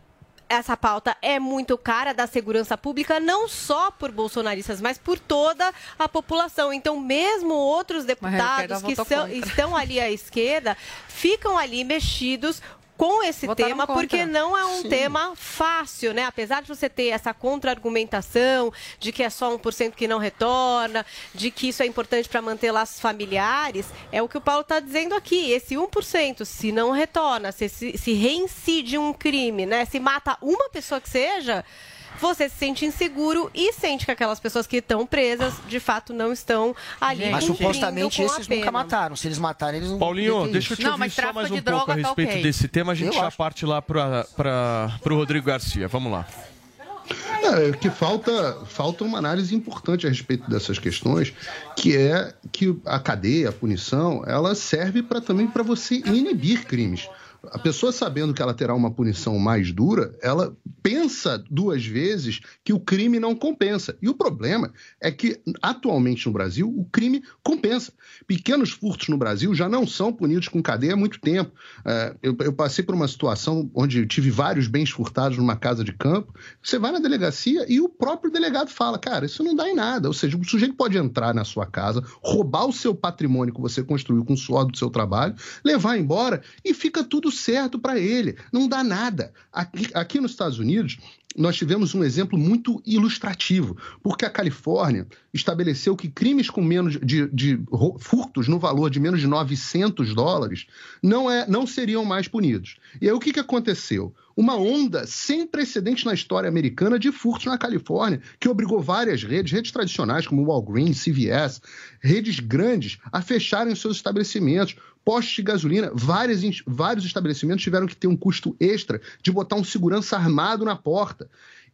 essa pauta é muito cara da segurança pública, não só por bolsonaristas, mas por toda a população. Então, mesmo outros deputados que são- estão ali à esquerda ficam ali mexidos com esse Votaram tema, contra. porque não é um Sim. tema fácil, né? Apesar de você ter essa contra-argumentação de que é só 1% que não retorna, de que isso é importante para manter laços familiares, é o que o Paulo está dizendo aqui. Esse 1%, se não retorna, se, se, se reincide um crime, né? Se mata uma pessoa que seja, você se sente inseguro e sente que aquelas pessoas que estão presas, de fato, não estão ali. Mas supostamente esses nunca mataram. Se eles matarem, eles não Paulinho, deixa eu te Não, ouvir só mais um de pouco a tá respeito ok. desse tema. A gente Eu já acho. parte lá para o Rodrigo Garcia. Vamos lá. É, que falta, falta uma análise importante a respeito dessas questões, que é que a cadeia, a punição, ela serve para também para você inibir crimes. A pessoa sabendo que ela terá uma punição mais dura, ela pensa duas vezes que o crime não compensa. E o problema é que, atualmente no Brasil, o crime compensa. Pequenos furtos no Brasil já não são punidos com cadeia há muito tempo. É, eu, passei por uma situação onde tive vários bens furtados numa casa de campo. Você vai na delegacia e o próprio delegado fala: cara, isso não dá em nada. Ou seja, o sujeito pode entrar na sua casa, roubar o seu patrimônio que você construiu com o suor do seu trabalho, levar embora e fica tudo certo para ele. Não dá nada. Aqui, aqui nos Estados Unidos, nós tivemos um exemplo muito ilustrativo, porque a Califórnia estabeleceu que crimes com menos de, de furtos no valor de menos de 900 dólares não, é, não seriam mais punidos. E aí o que, que aconteceu? Uma onda sem precedentes na história americana de furtos na Califórnia, que obrigou várias redes, redes tradicionais como Walgreens, CVS, redes grandes, a fecharem seus estabelecimentos. Postos de gasolina, várias, vários estabelecimentos tiveram que ter um custo extra de botar um segurança armado na porta.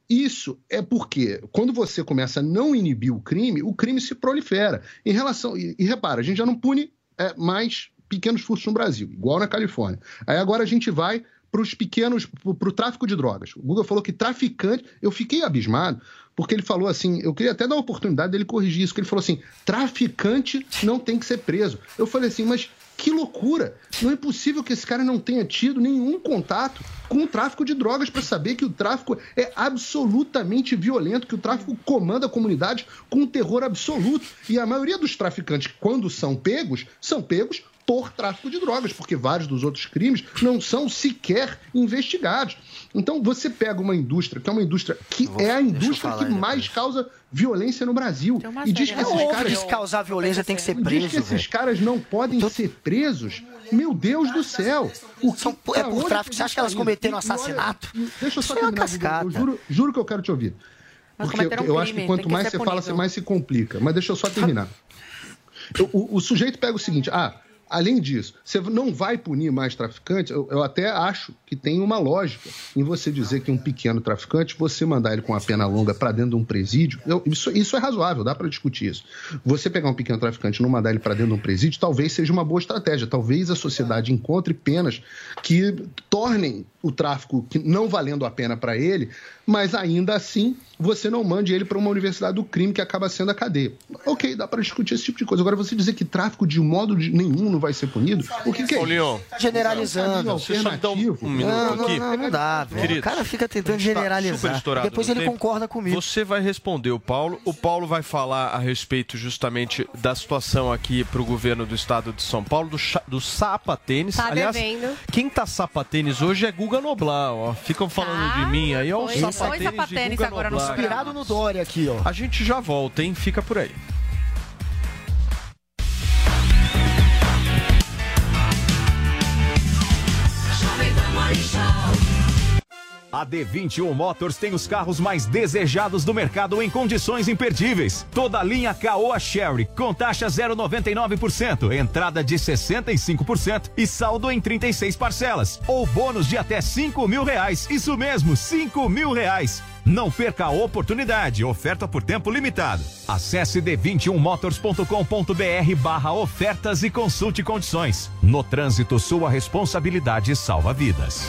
Isso é porque, quando você começa a não inibir o crime, o crime se prolifera. Em relação. E, e repara, a gente já não pune é, mais pequenos furtos no Brasil, igual na Califórnia. Aí agora a gente vai para os pequenos, para o tráfico de drogas. O Google falou que traficante. Eu fiquei abismado, porque ele falou assim. Eu queria até dar a oportunidade dele corrigir isso, que ele falou assim: traficante não tem que ser preso. Eu falei assim, mas que loucura! Não é possível que esse cara não tenha tido nenhum contato com o tráfico de drogas para saber que o tráfico é absolutamente violento, que o tráfico comanda a comunidade com um terror absoluto. E a maioria dos traficantes, quando são pegos, são pegos por tráfico de drogas, porque vários dos outros crimes não são sequer investigados. Então você pega uma indústria, que é uma indústria que é a indústria que mais causa violência no Brasil. E diz que É esses caras que se causar violência tem que ser Diz que preso, esses caras não podem ser presos. Meu Deus do céu. O que, é por tráfico. Você acha que elas tá cometeram olha, assassinato? Deixa eu só Isso é uma terminar. Cascata. Eu juro, juro que eu quero te ouvir. Mas Porque cometeram eu um acho que crime, quanto que mais você fala, você mais se complica. Mas deixa eu só terminar. O, o- o sujeito pega o seguinte: ah, Além disso, você não vai punir mais traficantes. Eu, eu até acho que tem uma lógica em você dizer que um pequeno traficante, você mandar ele com uma pena longa para dentro de um presídio, eu- isso, isso é razoável, dá para discutir isso. Você pegar um pequeno traficante e não mandar ele para dentro de um presídio, talvez seja uma boa estratégia. Talvez a sociedade encontre penas que tornem o tráfico que não valendo a pena para ele, mas ainda assim você não mande ele para uma universidade do crime que acaba sendo a cadeia. Ok, dá para discutir esse tipo de coisa. Agora você dizer que tráfico de modo de- nenhum não vai ser punido, o que, que é isso? Tá generalizando. Dá um, minuto Não, não, aqui. não, não dá, velho. O cara fica tentando tá generalizar. Depois ele tempo. concorda comigo. Você vai responder o Paulo. O Paulo vai falar a respeito justamente da situação aqui para o governo do estado de São Paulo, do, do sapatênis. Tá Aliás, devendo. quem tá sapatênis hoje é Guga Noblar, ó. Ficam falando de mim aí, ó. o é. Sapatênis Dois sapatênis agora no. Inspirado no Dória aqui, ó. A gente já volta, hein? Fica por aí. A D21 Motors tem os carros mais desejados do mercado em condições imperdíveis. Toda a linha Caoa Sherry com taxa 0,99%, entrada de 65% e saldo em 36 parcelas. Ou bônus de até 5 mil reais. Isso mesmo, 5 mil reais. Não perca a oportunidade. Oferta por tempo limitado. Acesse d21motors.com.br barra ofertas e consulte condições. No trânsito, sua responsabilidade salva vidas.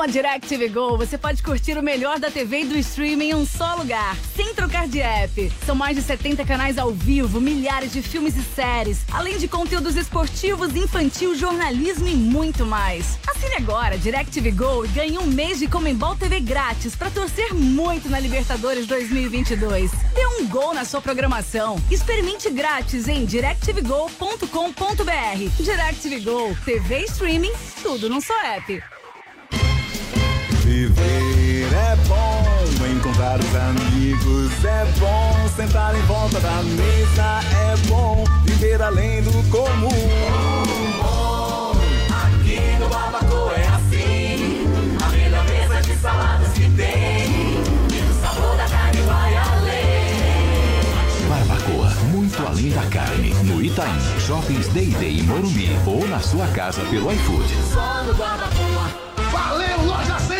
Com a DirecTV Go, você pode curtir o melhor da TV e do streaming em um só lugar, sem trocar de app. São mais de 70 canais ao vivo, milhares de filmes e séries, além de conteúdos esportivos, infantil, jornalismo e muito mais. Assine agora DirecTV Go e ganhe um mês de Comembol TV grátis para torcer muito na Libertadores 2022. Dê um gol na sua programação. Experimente grátis em directvgo.com.br. DirecTV Go, TV streaming, tudo num só app. Viver é bom, encontrar os amigos é bom, sentar em volta da mesa é bom, viver além do comum. Aqui no Barbacoa é assim, a melhor mesa de saladas que tem, e o sabor da carne vai além. Barbacoa, muito além da carne. No Itaim, Shoppings Day em Morumbi ou na sua casa pelo iFood. Só no Barbacoa. Valeu, Loja 100!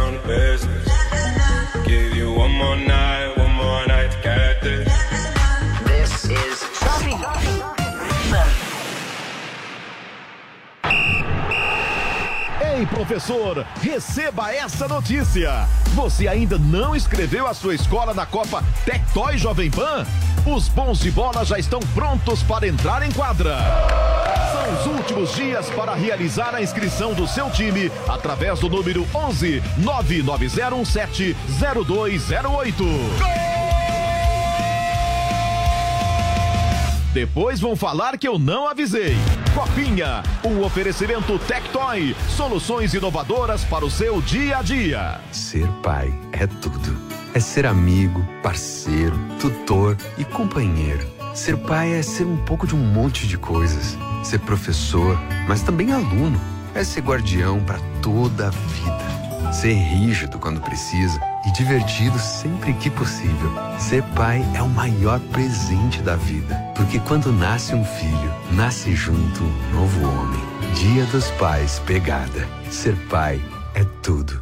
business. Give you one more night, professor, receba essa notícia. Você ainda não inscreveu a sua escola na Copa Tectoy Jovem Pan? Os bons de bola já estão prontos para entrar em quadra. São os últimos dias para realizar a inscrição do seu time através do número 11 99017 0208. Depois vão falar que eu não avisei. Copinha, um oferecimento Tectoy, soluções inovadoras para o seu dia a dia. Ser pai é tudo. É ser amigo, parceiro, tutor e companheiro. Ser pai é ser um pouco de um monte de coisas. Ser professor, mas também aluno. É ser guardião para toda a vida. Ser rígido quando precisa e divertido sempre que possível. Ser pai é o maior presente da vida, porque quando nasce um filho, nasce junto um novo homem. Dia dos Pais Pegada. Ser pai é tudo.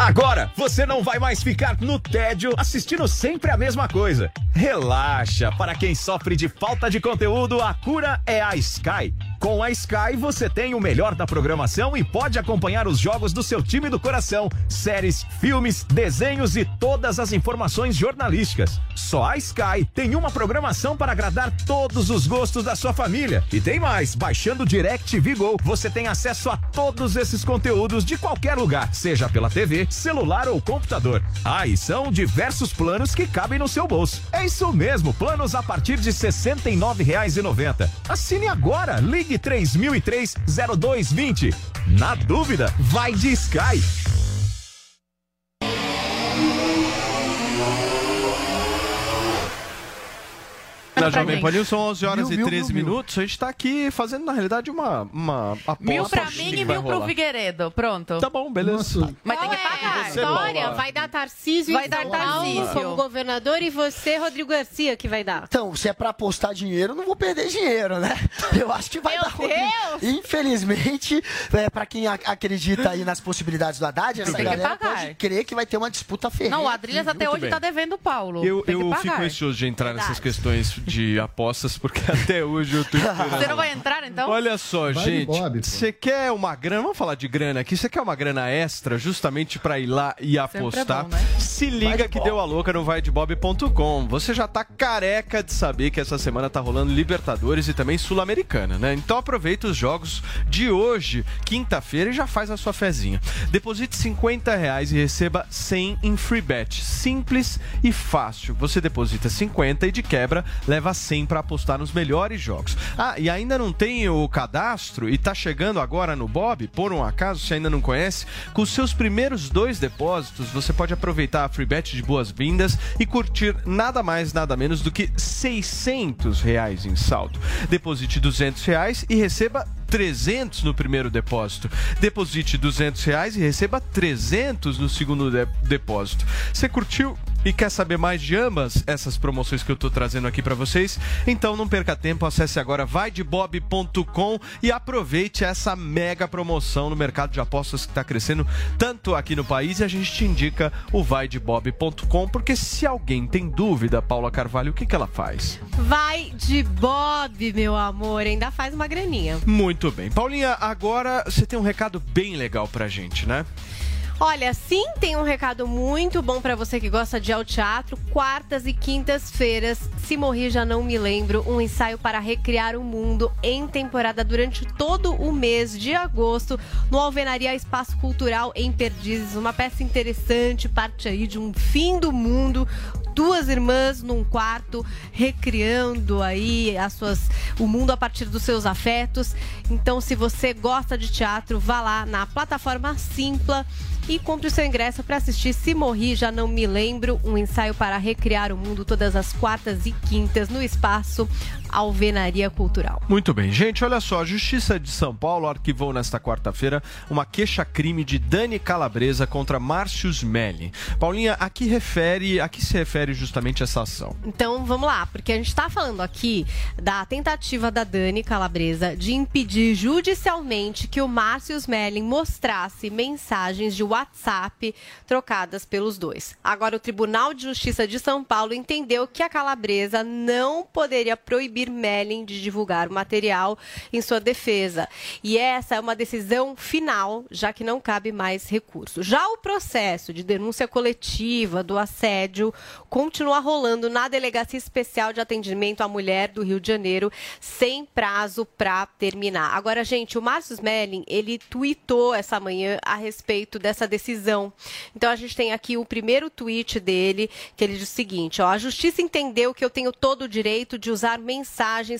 Agora você não vai mais ficar no tédio assistindo sempre a mesma coisa. Relaxa, para quem sofre de falta de conteúdo, a cura é a Sky. Com a Sky você tem o melhor da programação e pode acompanhar os jogos do seu time do coração, séries, filmes, desenhos e todas as informações jornalísticas. Só a Sky tem uma programação para agradar todos os gostos da sua família. E tem mais, baixando o DirecTV Go, você tem acesso a todos esses conteúdos de qualquer lugar, seja pela TV, celular ou computador. Ah, e são diversos planos que cabem no seu bolso. É isso mesmo, planos a partir de R$ 69,90. Assine agora, ligue 3003-0220. Na dúvida, vai de Sky. Na Jovem. Pan News são 11 horas Mil, e mil, 13 mil, mil. minutos. A gente tá aqui fazendo, na realidade, uma, uma aposta. Mil que mim e mil pro rolar. Figueiredo. Pronto. Tá bom, beleza. Mas tem que pagar. você, História, Paula? vai dar Tarcísio Vai dar Tarcísio. como governador e você, Rodrigo Garcia, que vai dar. Então, se é pra apostar dinheiro, eu não vou perder dinheiro, né? Eu acho que vai Meu dar Rodrigo. Deus! Infelizmente, é, pra quem a- acredita aí nas possibilidades do Haddad, essa galera pode crer que vai ter uma disputa ferrenha. Não, o Adrilhas até hoje bem. tá devendo o Paulo. Eu, eu fico ansioso de entrar nessas questões de apostas, porque até hoje eu tô esperando. Você não vai entrar, então? Olha só, Vai de gente. Bob. Você quer uma grana? Vamos falar de grana aqui. Você quer uma grana extra justamente pra ir lá e apostar? bom, né? Se liga que deu a louca no vaidebob.com. Você já tá careca de saber que essa semana tá rolando Libertadores e também Sul-Americana, né? Então aproveita os jogos de hoje, quinta-feira, e já faz a sua fezinha. Deposite 50 reais e receba 100 em free bet. Simples e fácil. Você deposita 50 e de quebra leva 100 pra apostar nos melhores jogos. Ah, e ainda não tem o cadastro e tá chegando agora no Bob, por um acaso, se ainda não conhece, com seus primeiros dois depósitos, você pode aproveitar a free bet de boas-vindas e curtir nada mais, nada menos do que 600 reais em saldo. Deposite 200 reais e receba 300 no primeiro depósito. Deposite 200 reais e receba 300 no segundo de- depósito. Você curtiu? E quer saber mais de ambas essas promoções que eu tô trazendo aqui para vocês? Então não perca tempo, acesse agora vaidebob.com e aproveite essa mega promoção no mercado de apostas que está crescendo tanto aqui no país e a gente te indica o vaidebob.com porque se alguém tem dúvida, Paula Carvalho, o que, que ela faz? Vai de Bob, meu amor. Ainda faz uma graninha. Muito bem. Paulinha, agora você tem um recado bem legal pra gente, né? Olha, sim, tem um recado muito bom pra você que gosta de ao teatro. Quartas e quintas-feiras, se morrer já não me lembro, um ensaio para recriar o mundo em temporada durante todo o mês de agosto no Alvenaria Espaço Cultural em Perdizes. Uma peça interessante, parte aí de um fim do mundo. Duas irmãs num quarto, recriando aí as suas, o mundo a partir dos seus afetos. Então, se você gosta de teatro, vá lá na plataforma Simpla e compre o seu ingresso para assistir Se Morri Já Não Me Lembro, um ensaio para recriar o mundo todas as quartas e quintas no espaço Alvenaria Cultural. Muito bem, gente, olha só, a Justiça de São Paulo arquivou nesta quarta-feira uma queixa-crime de Dani Calabresa contra Márcios Melli. Paulinha, a que refere, a que se refere justamente essa ação? Então vamos lá, porque a gente está falando aqui da tentativa da Dani Calabresa de impedir judicialmente que o Márcio Smelling mostrasse mensagens de WhatsApp trocadas pelos dois. Agora, o Tribunal de Justiça de São Paulo entendeu que a calabresa não poderia proibir Mellin de divulgar o material em sua defesa. E essa é uma decisão final, já que não cabe mais recurso. Já o processo de denúncia coletiva do assédio continua rolando na Delegacia Especial de Atendimento à Mulher do Rio de Janeiro, sem prazo para terminar. Agora, gente, o Márcio Smelling, ele tweetou essa manhã a respeito dessa decisão. Então, a gente tem aqui o primeiro tweet dele, que ele diz o seguinte, ó, a Justiça entendeu que eu tenho todo o direito de usar mensagens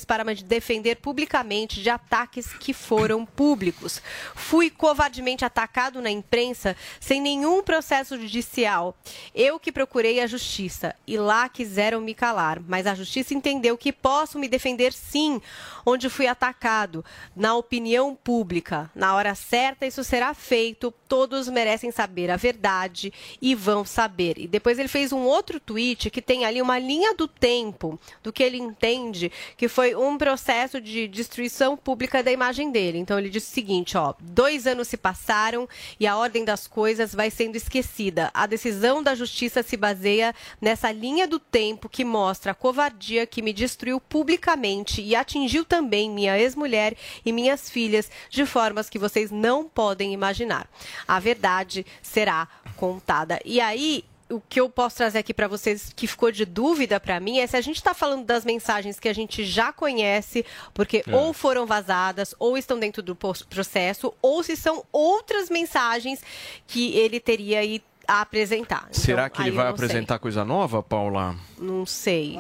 para me defender publicamente de ataques que foram públicos. Fui covardemente atacado na imprensa sem nenhum processo judicial. Eu que procurei a justiça e lá quiseram me calar, mas a justiça entendeu que posso me defender sim, onde fui atacado, na opinião pública. Na hora certa isso será feito, todos merecem saber a verdade e vão saber. E depois ele fez um outro tweet que tem ali uma linha do tempo do que ele entende que foi um processo de destruição pública da imagem dele. Então ele disse o seguinte, ó, dois anos se passaram e a ordem das coisas vai sendo esquecida. A decisão da justiça se baseia nessa linha do tempo que mostra a covardia que me destruiu publicamente e atingiu também minha ex-mulher e minhas filhas de formas que vocês não podem imaginar. A verdade será contada. E aí, o que eu posso trazer aqui para vocês que ficou de dúvida para mim é se a gente está falando das mensagens que a gente já conhece, porque É. ou foram vazadas, ou estão dentro do processo, ou se são outras mensagens que ele teria aí a apresentar. Será Então, que ele eu vai não sei. apresentar coisa nova, Paula? Não sei.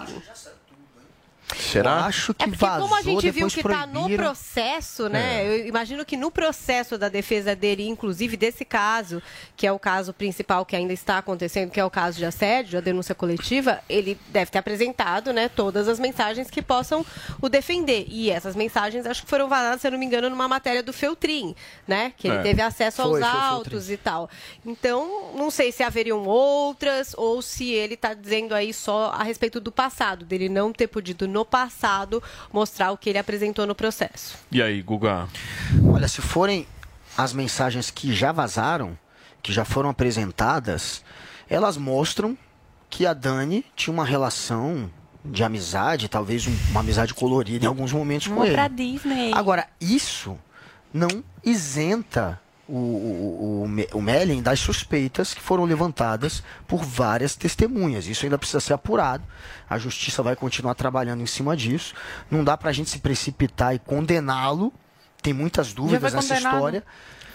Será? acho É porque como a gente viu que está no processo, né? É. Eu imagino que no processo da defesa dele, inclusive desse caso, que é o caso principal que ainda está acontecendo, que é o caso de assédio, a denúncia coletiva, ele deve ter apresentado, né, todas as mensagens que possam o defender. E essas mensagens acho que foram vazadas, se eu não me engano, numa matéria do Feltrin, né? Que ele É. teve acesso Foi, aos foi autos e tal. Então, não sei se haveriam outras ou se ele está dizendo aí só a respeito do passado, dele não ter podido no passado mostrar o que ele apresentou no processo. E aí, Guga? Olha, se forem as mensagens que já vazaram, que já foram apresentadas, elas mostram que a Dani tinha uma relação de amizade, talvez um- uma amizade colorida em alguns momentos com Vamos ele. pra Disney. Agora, isso não isenta o, o, o, o Mellen das suspeitas que foram levantadas por várias testemunhas. Isso ainda precisa ser apurado. A justiça vai continuar trabalhando em cima disso. Não dá pra gente se precipitar e condená-lo. Tem muitas dúvidas nessa história.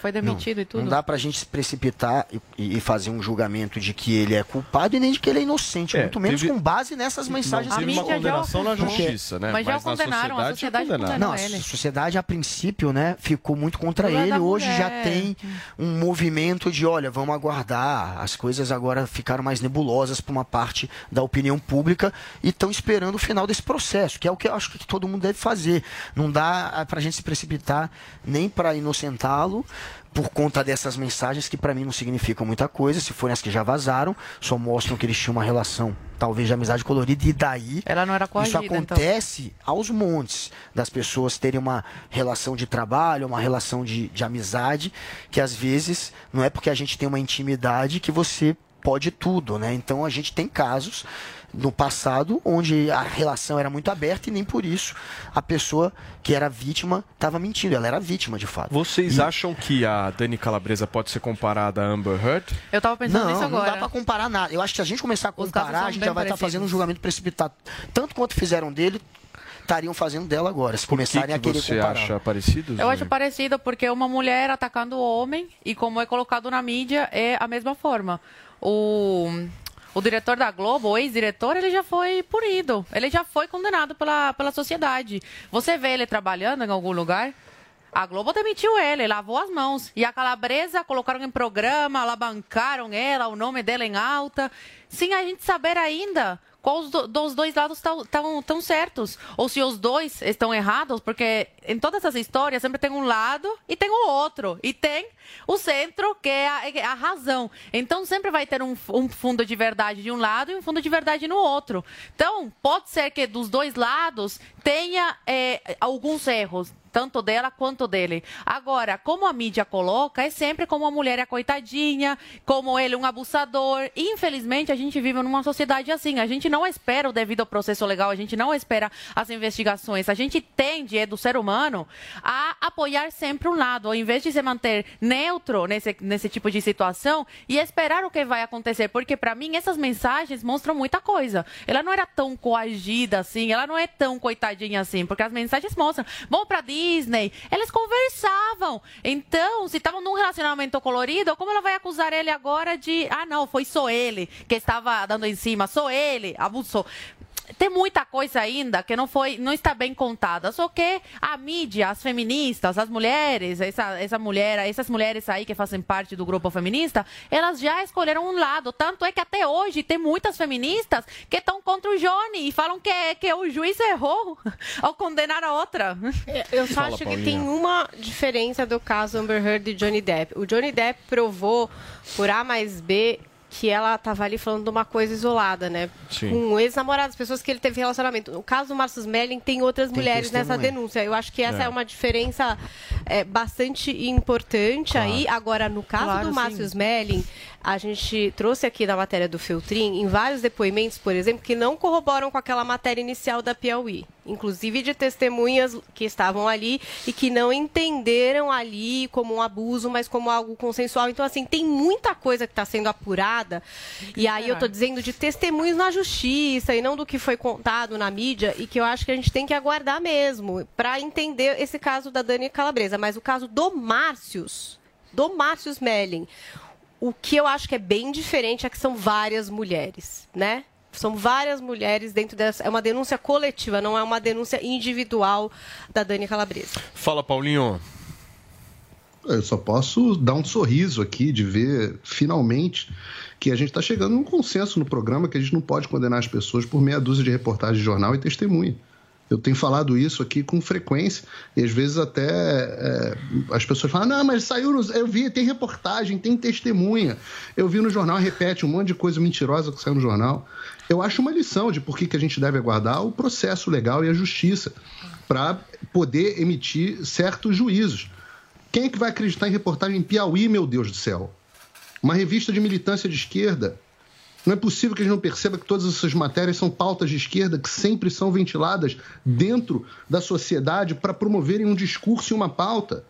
Foi demitido não, e tudo. Não dá pra gente se precipitar e, e fazer um julgamento de que ele é culpado e nem de que ele é inocente, É, muito menos teve- com base nessas mensagens. Não teve que uma condenação na Porque- justiça, né? Mas já na o condenaram, a sociedade condenaram. condenou não, ele. a sociedade a princípio, né, ficou muito contra ele. Hoje já mulher. tem um movimento de, olha, vamos aguardar. As coisas agora ficaram mais nebulosas para uma parte da opinião pública e estão esperando o final desse processo, que é o que eu acho que todo mundo deve fazer. Não dá para a gente se precipitar nem para inocentá-lo por conta dessas mensagens que para mim não significam muita coisa, se forem as que já vazaram, só mostram que eles tinham uma relação talvez de amizade colorida e daí Ela não era isso então. acontece aos montes das pessoas terem uma relação de trabalho, uma relação de, de amizade, que às vezes não é porque a gente tem uma intimidade que você pode tudo, né? Então a gente tem casos no passado onde a relação era muito aberta e nem por isso a pessoa que era vítima estava mentindo, ela era vítima de fato. Vocês acham que a Dani Calabresa pode ser comparada a Amber Heard? Eu tava pensando não, nisso não agora. dá pra comparar nada. Eu acho que se a gente começar a comparar, a gente já vai estar parecidos. fazendo um julgamento precipitado. Tanto quanto fizeram dele, estariam fazendo dela agora, se Por que, começarem que a querer você comparar. acha parecido? Eu acho parecido porque uma mulher atacando o homem e como é colocado na mídia é a mesma forma. O, o diretor da Globo, o ex-diretor, ele já foi punido. Ele já foi condenado pela, pela sociedade. Você vê ele trabalhando em algum lugar? A Globo demitiu ele, lavou as mãos. E a Calabresa colocaram em programa, alavancaram ela, o nome dela em alta, sem a gente saber ainda qual os do- dos dois lados estão tão certos. Ou se os dois estão errados, porque em todas essas histórias sempre tem um lado e tem o outro. E tem o centro, que é a, é a razão. Então sempre vai ter um, um fundo de verdade de um lado e um fundo de verdade no outro. Então, pode ser que dos dois lados tenha é, alguns erros. Tanto dela quanto dele. Agora, como a mídia coloca, é sempre como a mulher é coitadinha, como ele um abusador. Infelizmente, a gente vive numa sociedade assim. A gente não espera o devido processo legal, a gente não espera as investigações. A gente tende, é do ser humano, a apoiar sempre um lado, ao invés de se manter neutro nesse, nesse tipo de situação e esperar o que vai acontecer. Porque, para mim, essas mensagens mostram muita coisa. Ela não era tão coagida assim, ela não é tão coitadinha assim, porque as mensagens mostram. Vão pra Disney, eles conversavam. Então, se estavam num relacionamento colorido, como ela vai acusar ele agora de, ah, não, foi só ele que estava dando em cima, só ele abusou tem muita coisa ainda que não foi, não está bem contada. Só que a mídia, as feministas, as mulheres, essa, essa mulher, essas mulheres aí que fazem parte do grupo feminista, elas já escolheram um lado. Tanto é que até hoje tem muitas feministas que estão contra o Johnny e falam que, que o juiz errou ao condenar a outra. Eu só acho que tem uma diferença do caso Amber Heard e Johnny Depp. O Johnny Depp provou por A mais B que ela estava ali falando de uma coisa isolada, né? Sim. Com ex-namorados, pessoas que ele teve relacionamento. No caso do Marcus Melling, tem outras Tem mulheres nessa denúncia. Eu acho que essa é, É. uma diferença é, bastante importante Claro. aí. Agora, no caso Claro, do. Marcus Melling, a gente trouxe aqui na matéria do Feltrin, em vários depoimentos, por exemplo, que não corroboram com aquela matéria inicial da Piauí. Inclusive de testemunhas que estavam ali e que não entenderam ali como um abuso, mas como algo consensual. Então, assim, tem muita coisa que está sendo apurada. E aí eu estou dizendo de testemunhos na justiça e não do que foi contado na mídia e que eu acho que a gente tem que aguardar mesmo para entender esse caso da Dani Calabresa. Mas o caso do Márcios, do Márcios Melling, o que eu acho que é bem diferente é que são várias mulheres, né? São várias mulheres dentro dessa. É uma denúncia coletiva, não é uma denúncia individual da Dani Calabresa. Fala, Paulinho. Eu só posso dar um sorriso aqui de ver, finalmente, que a gente está chegando num consenso no programa que a gente não pode condenar as pessoas por meia dúzia de reportagem de jornal e testemunha. Eu tenho falado isso aqui com frequência e às vezes até é, as pessoas falam: não, mas saiu, no... eu vi, tem reportagem, tem testemunha. Eu vi no jornal, repete um monte de coisa mentirosa que saiu no jornal. Eu acho uma lição de por que, que a gente deve aguardar o processo legal e a justiça para poder emitir certos juízos. Quem é que vai acreditar em reportagem em Piauí, meu Deus do céu? Uma revista de militância de esquerda. Não é possível que a gente não perceba que todas essas matérias são pautas de esquerda que sempre são ventiladas dentro da sociedade para promoverem um discurso e uma pauta.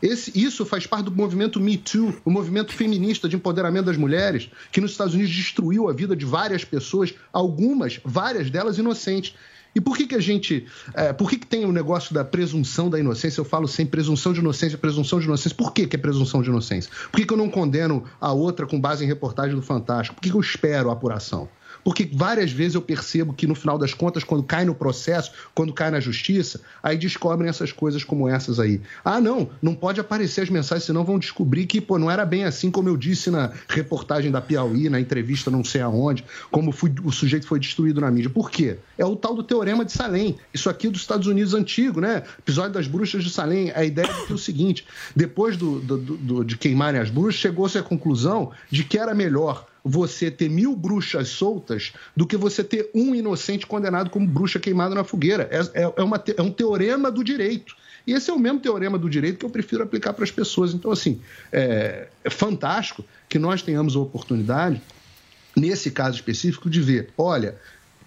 Esse- isso faz parte do movimento Me Too, o movimento feminista de empoderamento das mulheres, que nos Estados Unidos destruiu a vida de várias pessoas, algumas, várias delas inocentes. E por que, que a gente. é, por que, que tem o negócio da presunção da inocência? Eu falo sem presunção de inocência, presunção de inocência. Por que, que é presunção de inocência? Por que, que eu não condeno a outra com base em reportagem do Fantástico? Por que, que eu espero a apuração? Porque várias vezes eu percebo que, no final das contas, quando cai no processo, quando cai na justiça, aí descobrem essas coisas como essas aí. Ah, não, não pode aparecer as mensagens, senão vão descobrir que pô, não era bem assim como eu disse na reportagem da Piauí, na entrevista não sei aonde, como fui- o sujeito foi destruído na mídia. Por quê? É o tal do teorema de Salem. Isso aqui é dos Estados Unidos antigo, né? Episódio das bruxas de Salem. A ideia é é o seguinte: depois do- do- do- de queimarem as bruxas, chegou-se à conclusão de que era melhor você ter mil bruxas soltas do que você ter um inocente condenado como bruxa queimado na fogueira. É, é- é uma é um teorema do direito. E esse é o mesmo teorema do direito que eu prefiro aplicar para as pessoas. Então, assim, é, é fantástico que nós tenhamos a oportunidade, nesse caso específico, de ver: olha,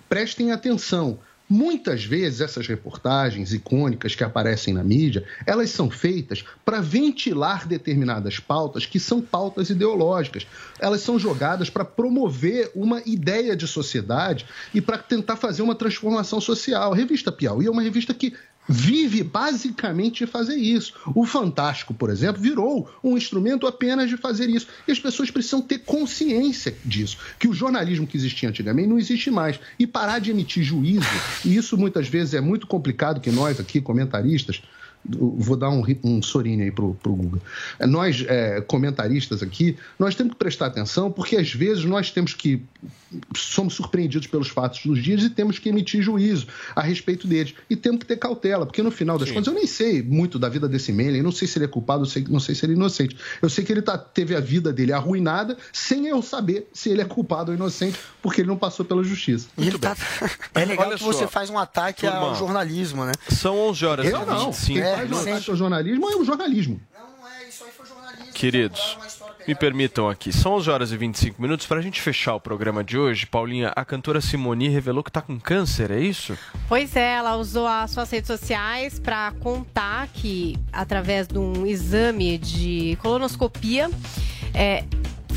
prestem atenção. Muitas vezes essas reportagens icônicas que aparecem na mídia, elas são feitas para ventilar determinadas pautas que são pautas ideológicas. Elas são jogadas para promover uma ideia de sociedade e para tentar fazer uma transformação social. A revista Piauí é uma revista que vive basicamente de fazer isso. O Fantástico, por exemplo, virou um instrumento apenas de fazer isso. E as pessoas precisam ter consciência disso, que o jornalismo que existia antigamente não existe mais. E parar de emitir juízo, e isso muitas vezes é muito complicado que nós aqui, comentaristas, vou dar um, um sorinho aí pro, pro Guga. Nós, é, comentaristas aqui, nós temos que prestar atenção, porque às vezes nós temos que somos surpreendidos pelos fatos dos dias e temos que emitir juízo a respeito deles. E temos que ter cautela, porque no final das contas eu nem sei muito da vida desse Menem, não sei se ele é culpado, não sei se ele é inocente. Eu sei que ele tá, teve a vida dele arruinada sem eu saber se ele é culpado ou inocente, porque ele não passou pela justiça. É legal Olha que você só. faz um ataque Turma, ao jornalismo, né? São 11 horas Eu e não. 25. É, sempre. faz seu jornalismo é o jornalismo? Queridos, me permitam aqui, são 11 horas e 25 minutos. Para a gente fechar o programa de hoje, Paulinha, a cantora Simoni revelou que está com câncer, é isso? Pois é, ela usou as suas redes sociais para contar que, através de um exame de colonoscopia, é,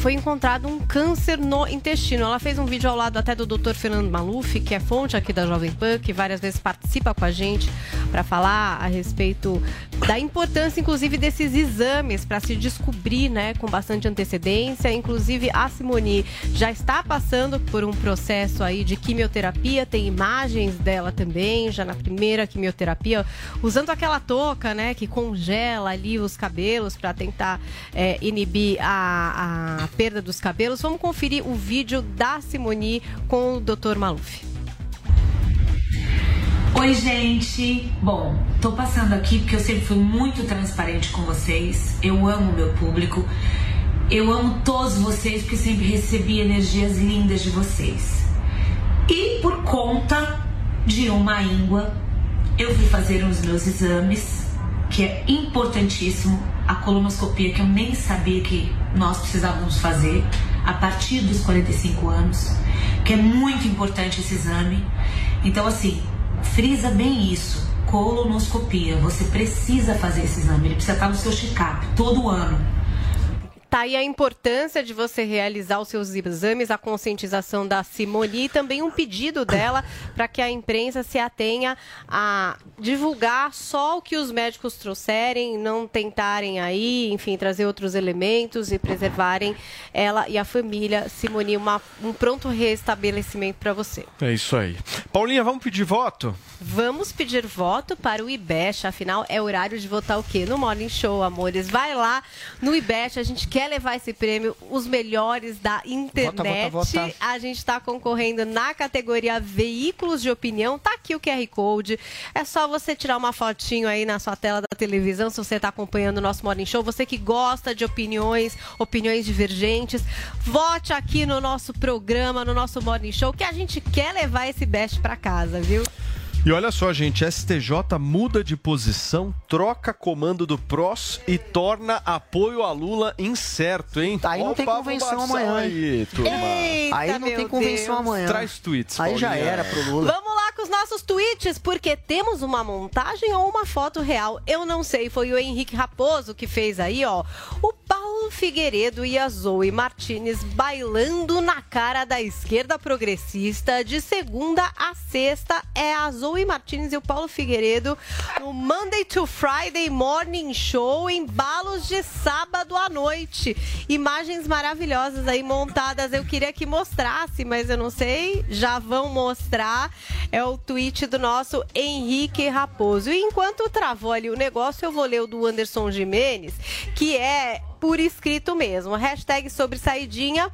foi encontrado um câncer no intestino. Ela fez um vídeo ao lado até do Dr. Fernando Maluf, que é fonte aqui da Jovem Pan, que várias vezes participa com a gente para falar a respeito da importância, inclusive, desses exames para se descobrir, né, com bastante antecedência. Inclusive, a Simone já está passando por um processo aí de quimioterapia, tem imagens dela também, já na primeira quimioterapia, usando aquela touca, né, que congela ali os cabelos para tentar é, inibir a, a perda dos cabelos. Vamos conferir o vídeo da Simone com o Dr. Maluf. Oi, gente. Bom, tô passando aqui porque eu sempre fui muito transparente com vocês. Eu amo meu público. Eu amo todos vocês porque sempre recebi energias lindas de vocês. E por conta de uma íngua, eu fui fazer os meus exames, que é importantíssimo, a colonoscopia que eu nem sabia que nós precisávamos fazer a partir dos 45 anos, que é muito importante esse exame. Então, assim, frisa bem isso. Colonoscopia, você precisa fazer esse exame, ele precisa estar no seu check-up todo ano. Tá aí a importância de você realizar os seus exames, a conscientização da Simone e também um pedido dela para que a imprensa se atenha a divulgar só o que os médicos trouxerem, não tentarem aí, enfim, trazer outros elementos e preservarem ela e a família. Simone, uma- um pronto restabelecimento para você. É isso aí. Paulinha, vamos pedir voto? Vamos pedir voto para o IBEST, afinal é horário de votar o quê? No Morning Show, amores. Vai lá no IBEST, a gente quer levar esse prêmio, os melhores da internet. vota, vota. A gente está concorrendo na categoria Veículos de Opinião. Tá aqui o QR Code. É só você tirar uma fotinho aí na sua tela da televisão, se você está acompanhando o nosso Morning Show. Você que gosta de opiniões, opiniões divergentes, vote aqui no nosso programa, no nosso Morning Show, que a gente quer levar esse best para casa, viu? E olha só, gente, STJ muda de posição, troca comando do PROS e torna apoio a Lula incerto, hein? Aí não Ó o tem convenção amanhã? Aí, turma. Eita, Aí não tem convenção Deus. amanhã. Traz tweets, Aí já Paulinha. era pro Lula. Vamos lá com os nossos tweets, porque temos uma montagem ou uma foto real. Eu não sei, foi o Henrique Raposo que fez aí, ó. O Paulo Figueiredo e a Zoe Martinez bailando na cara da esquerda progressista de segunda a sexta. É a Zoe Martinez e o Paulo Figueiredo no Monday to Friday Morning Show em balos de sábado à noite. Imagens maravilhosas aí montadas. Eu queria que mostrasse, mas eu não sei. Já vão mostrar. É o tweet do nosso Henrique Raposo. E enquanto travou ali o negócio, eu vou ler o do Anderson Jimenez, que é por escrito mesmo. Hashtag sobre saidinha.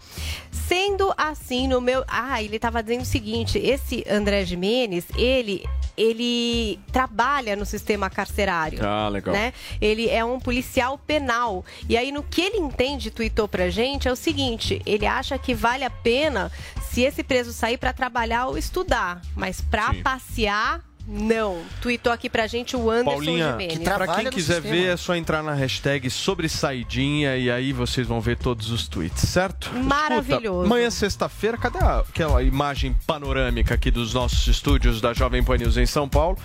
Sendo assim, no meu. Ah, ele estava dizendo o seguinte: esse André Jimenez, ele. Ele trabalha no sistema carcerário. Ah, legal. Né? Ele é um policial penal. E aí, no que ele entende, tweetou pra gente, é o seguinte: ele acha que vale a pena se esse preso sair pra trabalhar ou estudar. Mas Sim. passear, não. Tweetou aqui pra gente o Anderson Paulinha, Jimenez. pra quem quiser ver, é só entrar na hashtag sobre saidinha e aí vocês vão ver todos os tweets, certo? Maravilhoso. Escuta, amanhã, sexta-feira, cadê aquela imagem panorâmica aqui dos nossos estúdios da Jovem Pan News em São Paulo?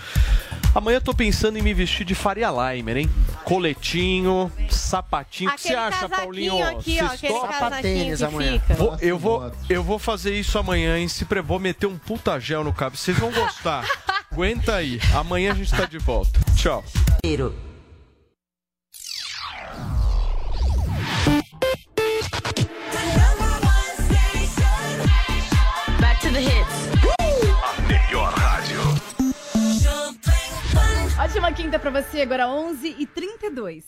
Amanhã eu tô pensando em me vestir de Faria Limer, hein? Coletinho, sapatinho. O que você Aquele acha, Paulinho? aqui, ó, aquele que fica. Vou- eu, vou, eu vou fazer isso amanhã, hein? Se pre... Vou meter um puta gel no cabelo. Vocês vão gostar. Aguenta aí. Amanhã a gente tá de volta. Tchau. Back to the hits. A melhor rádio. Ótima quinta pra você, agora 11 e 32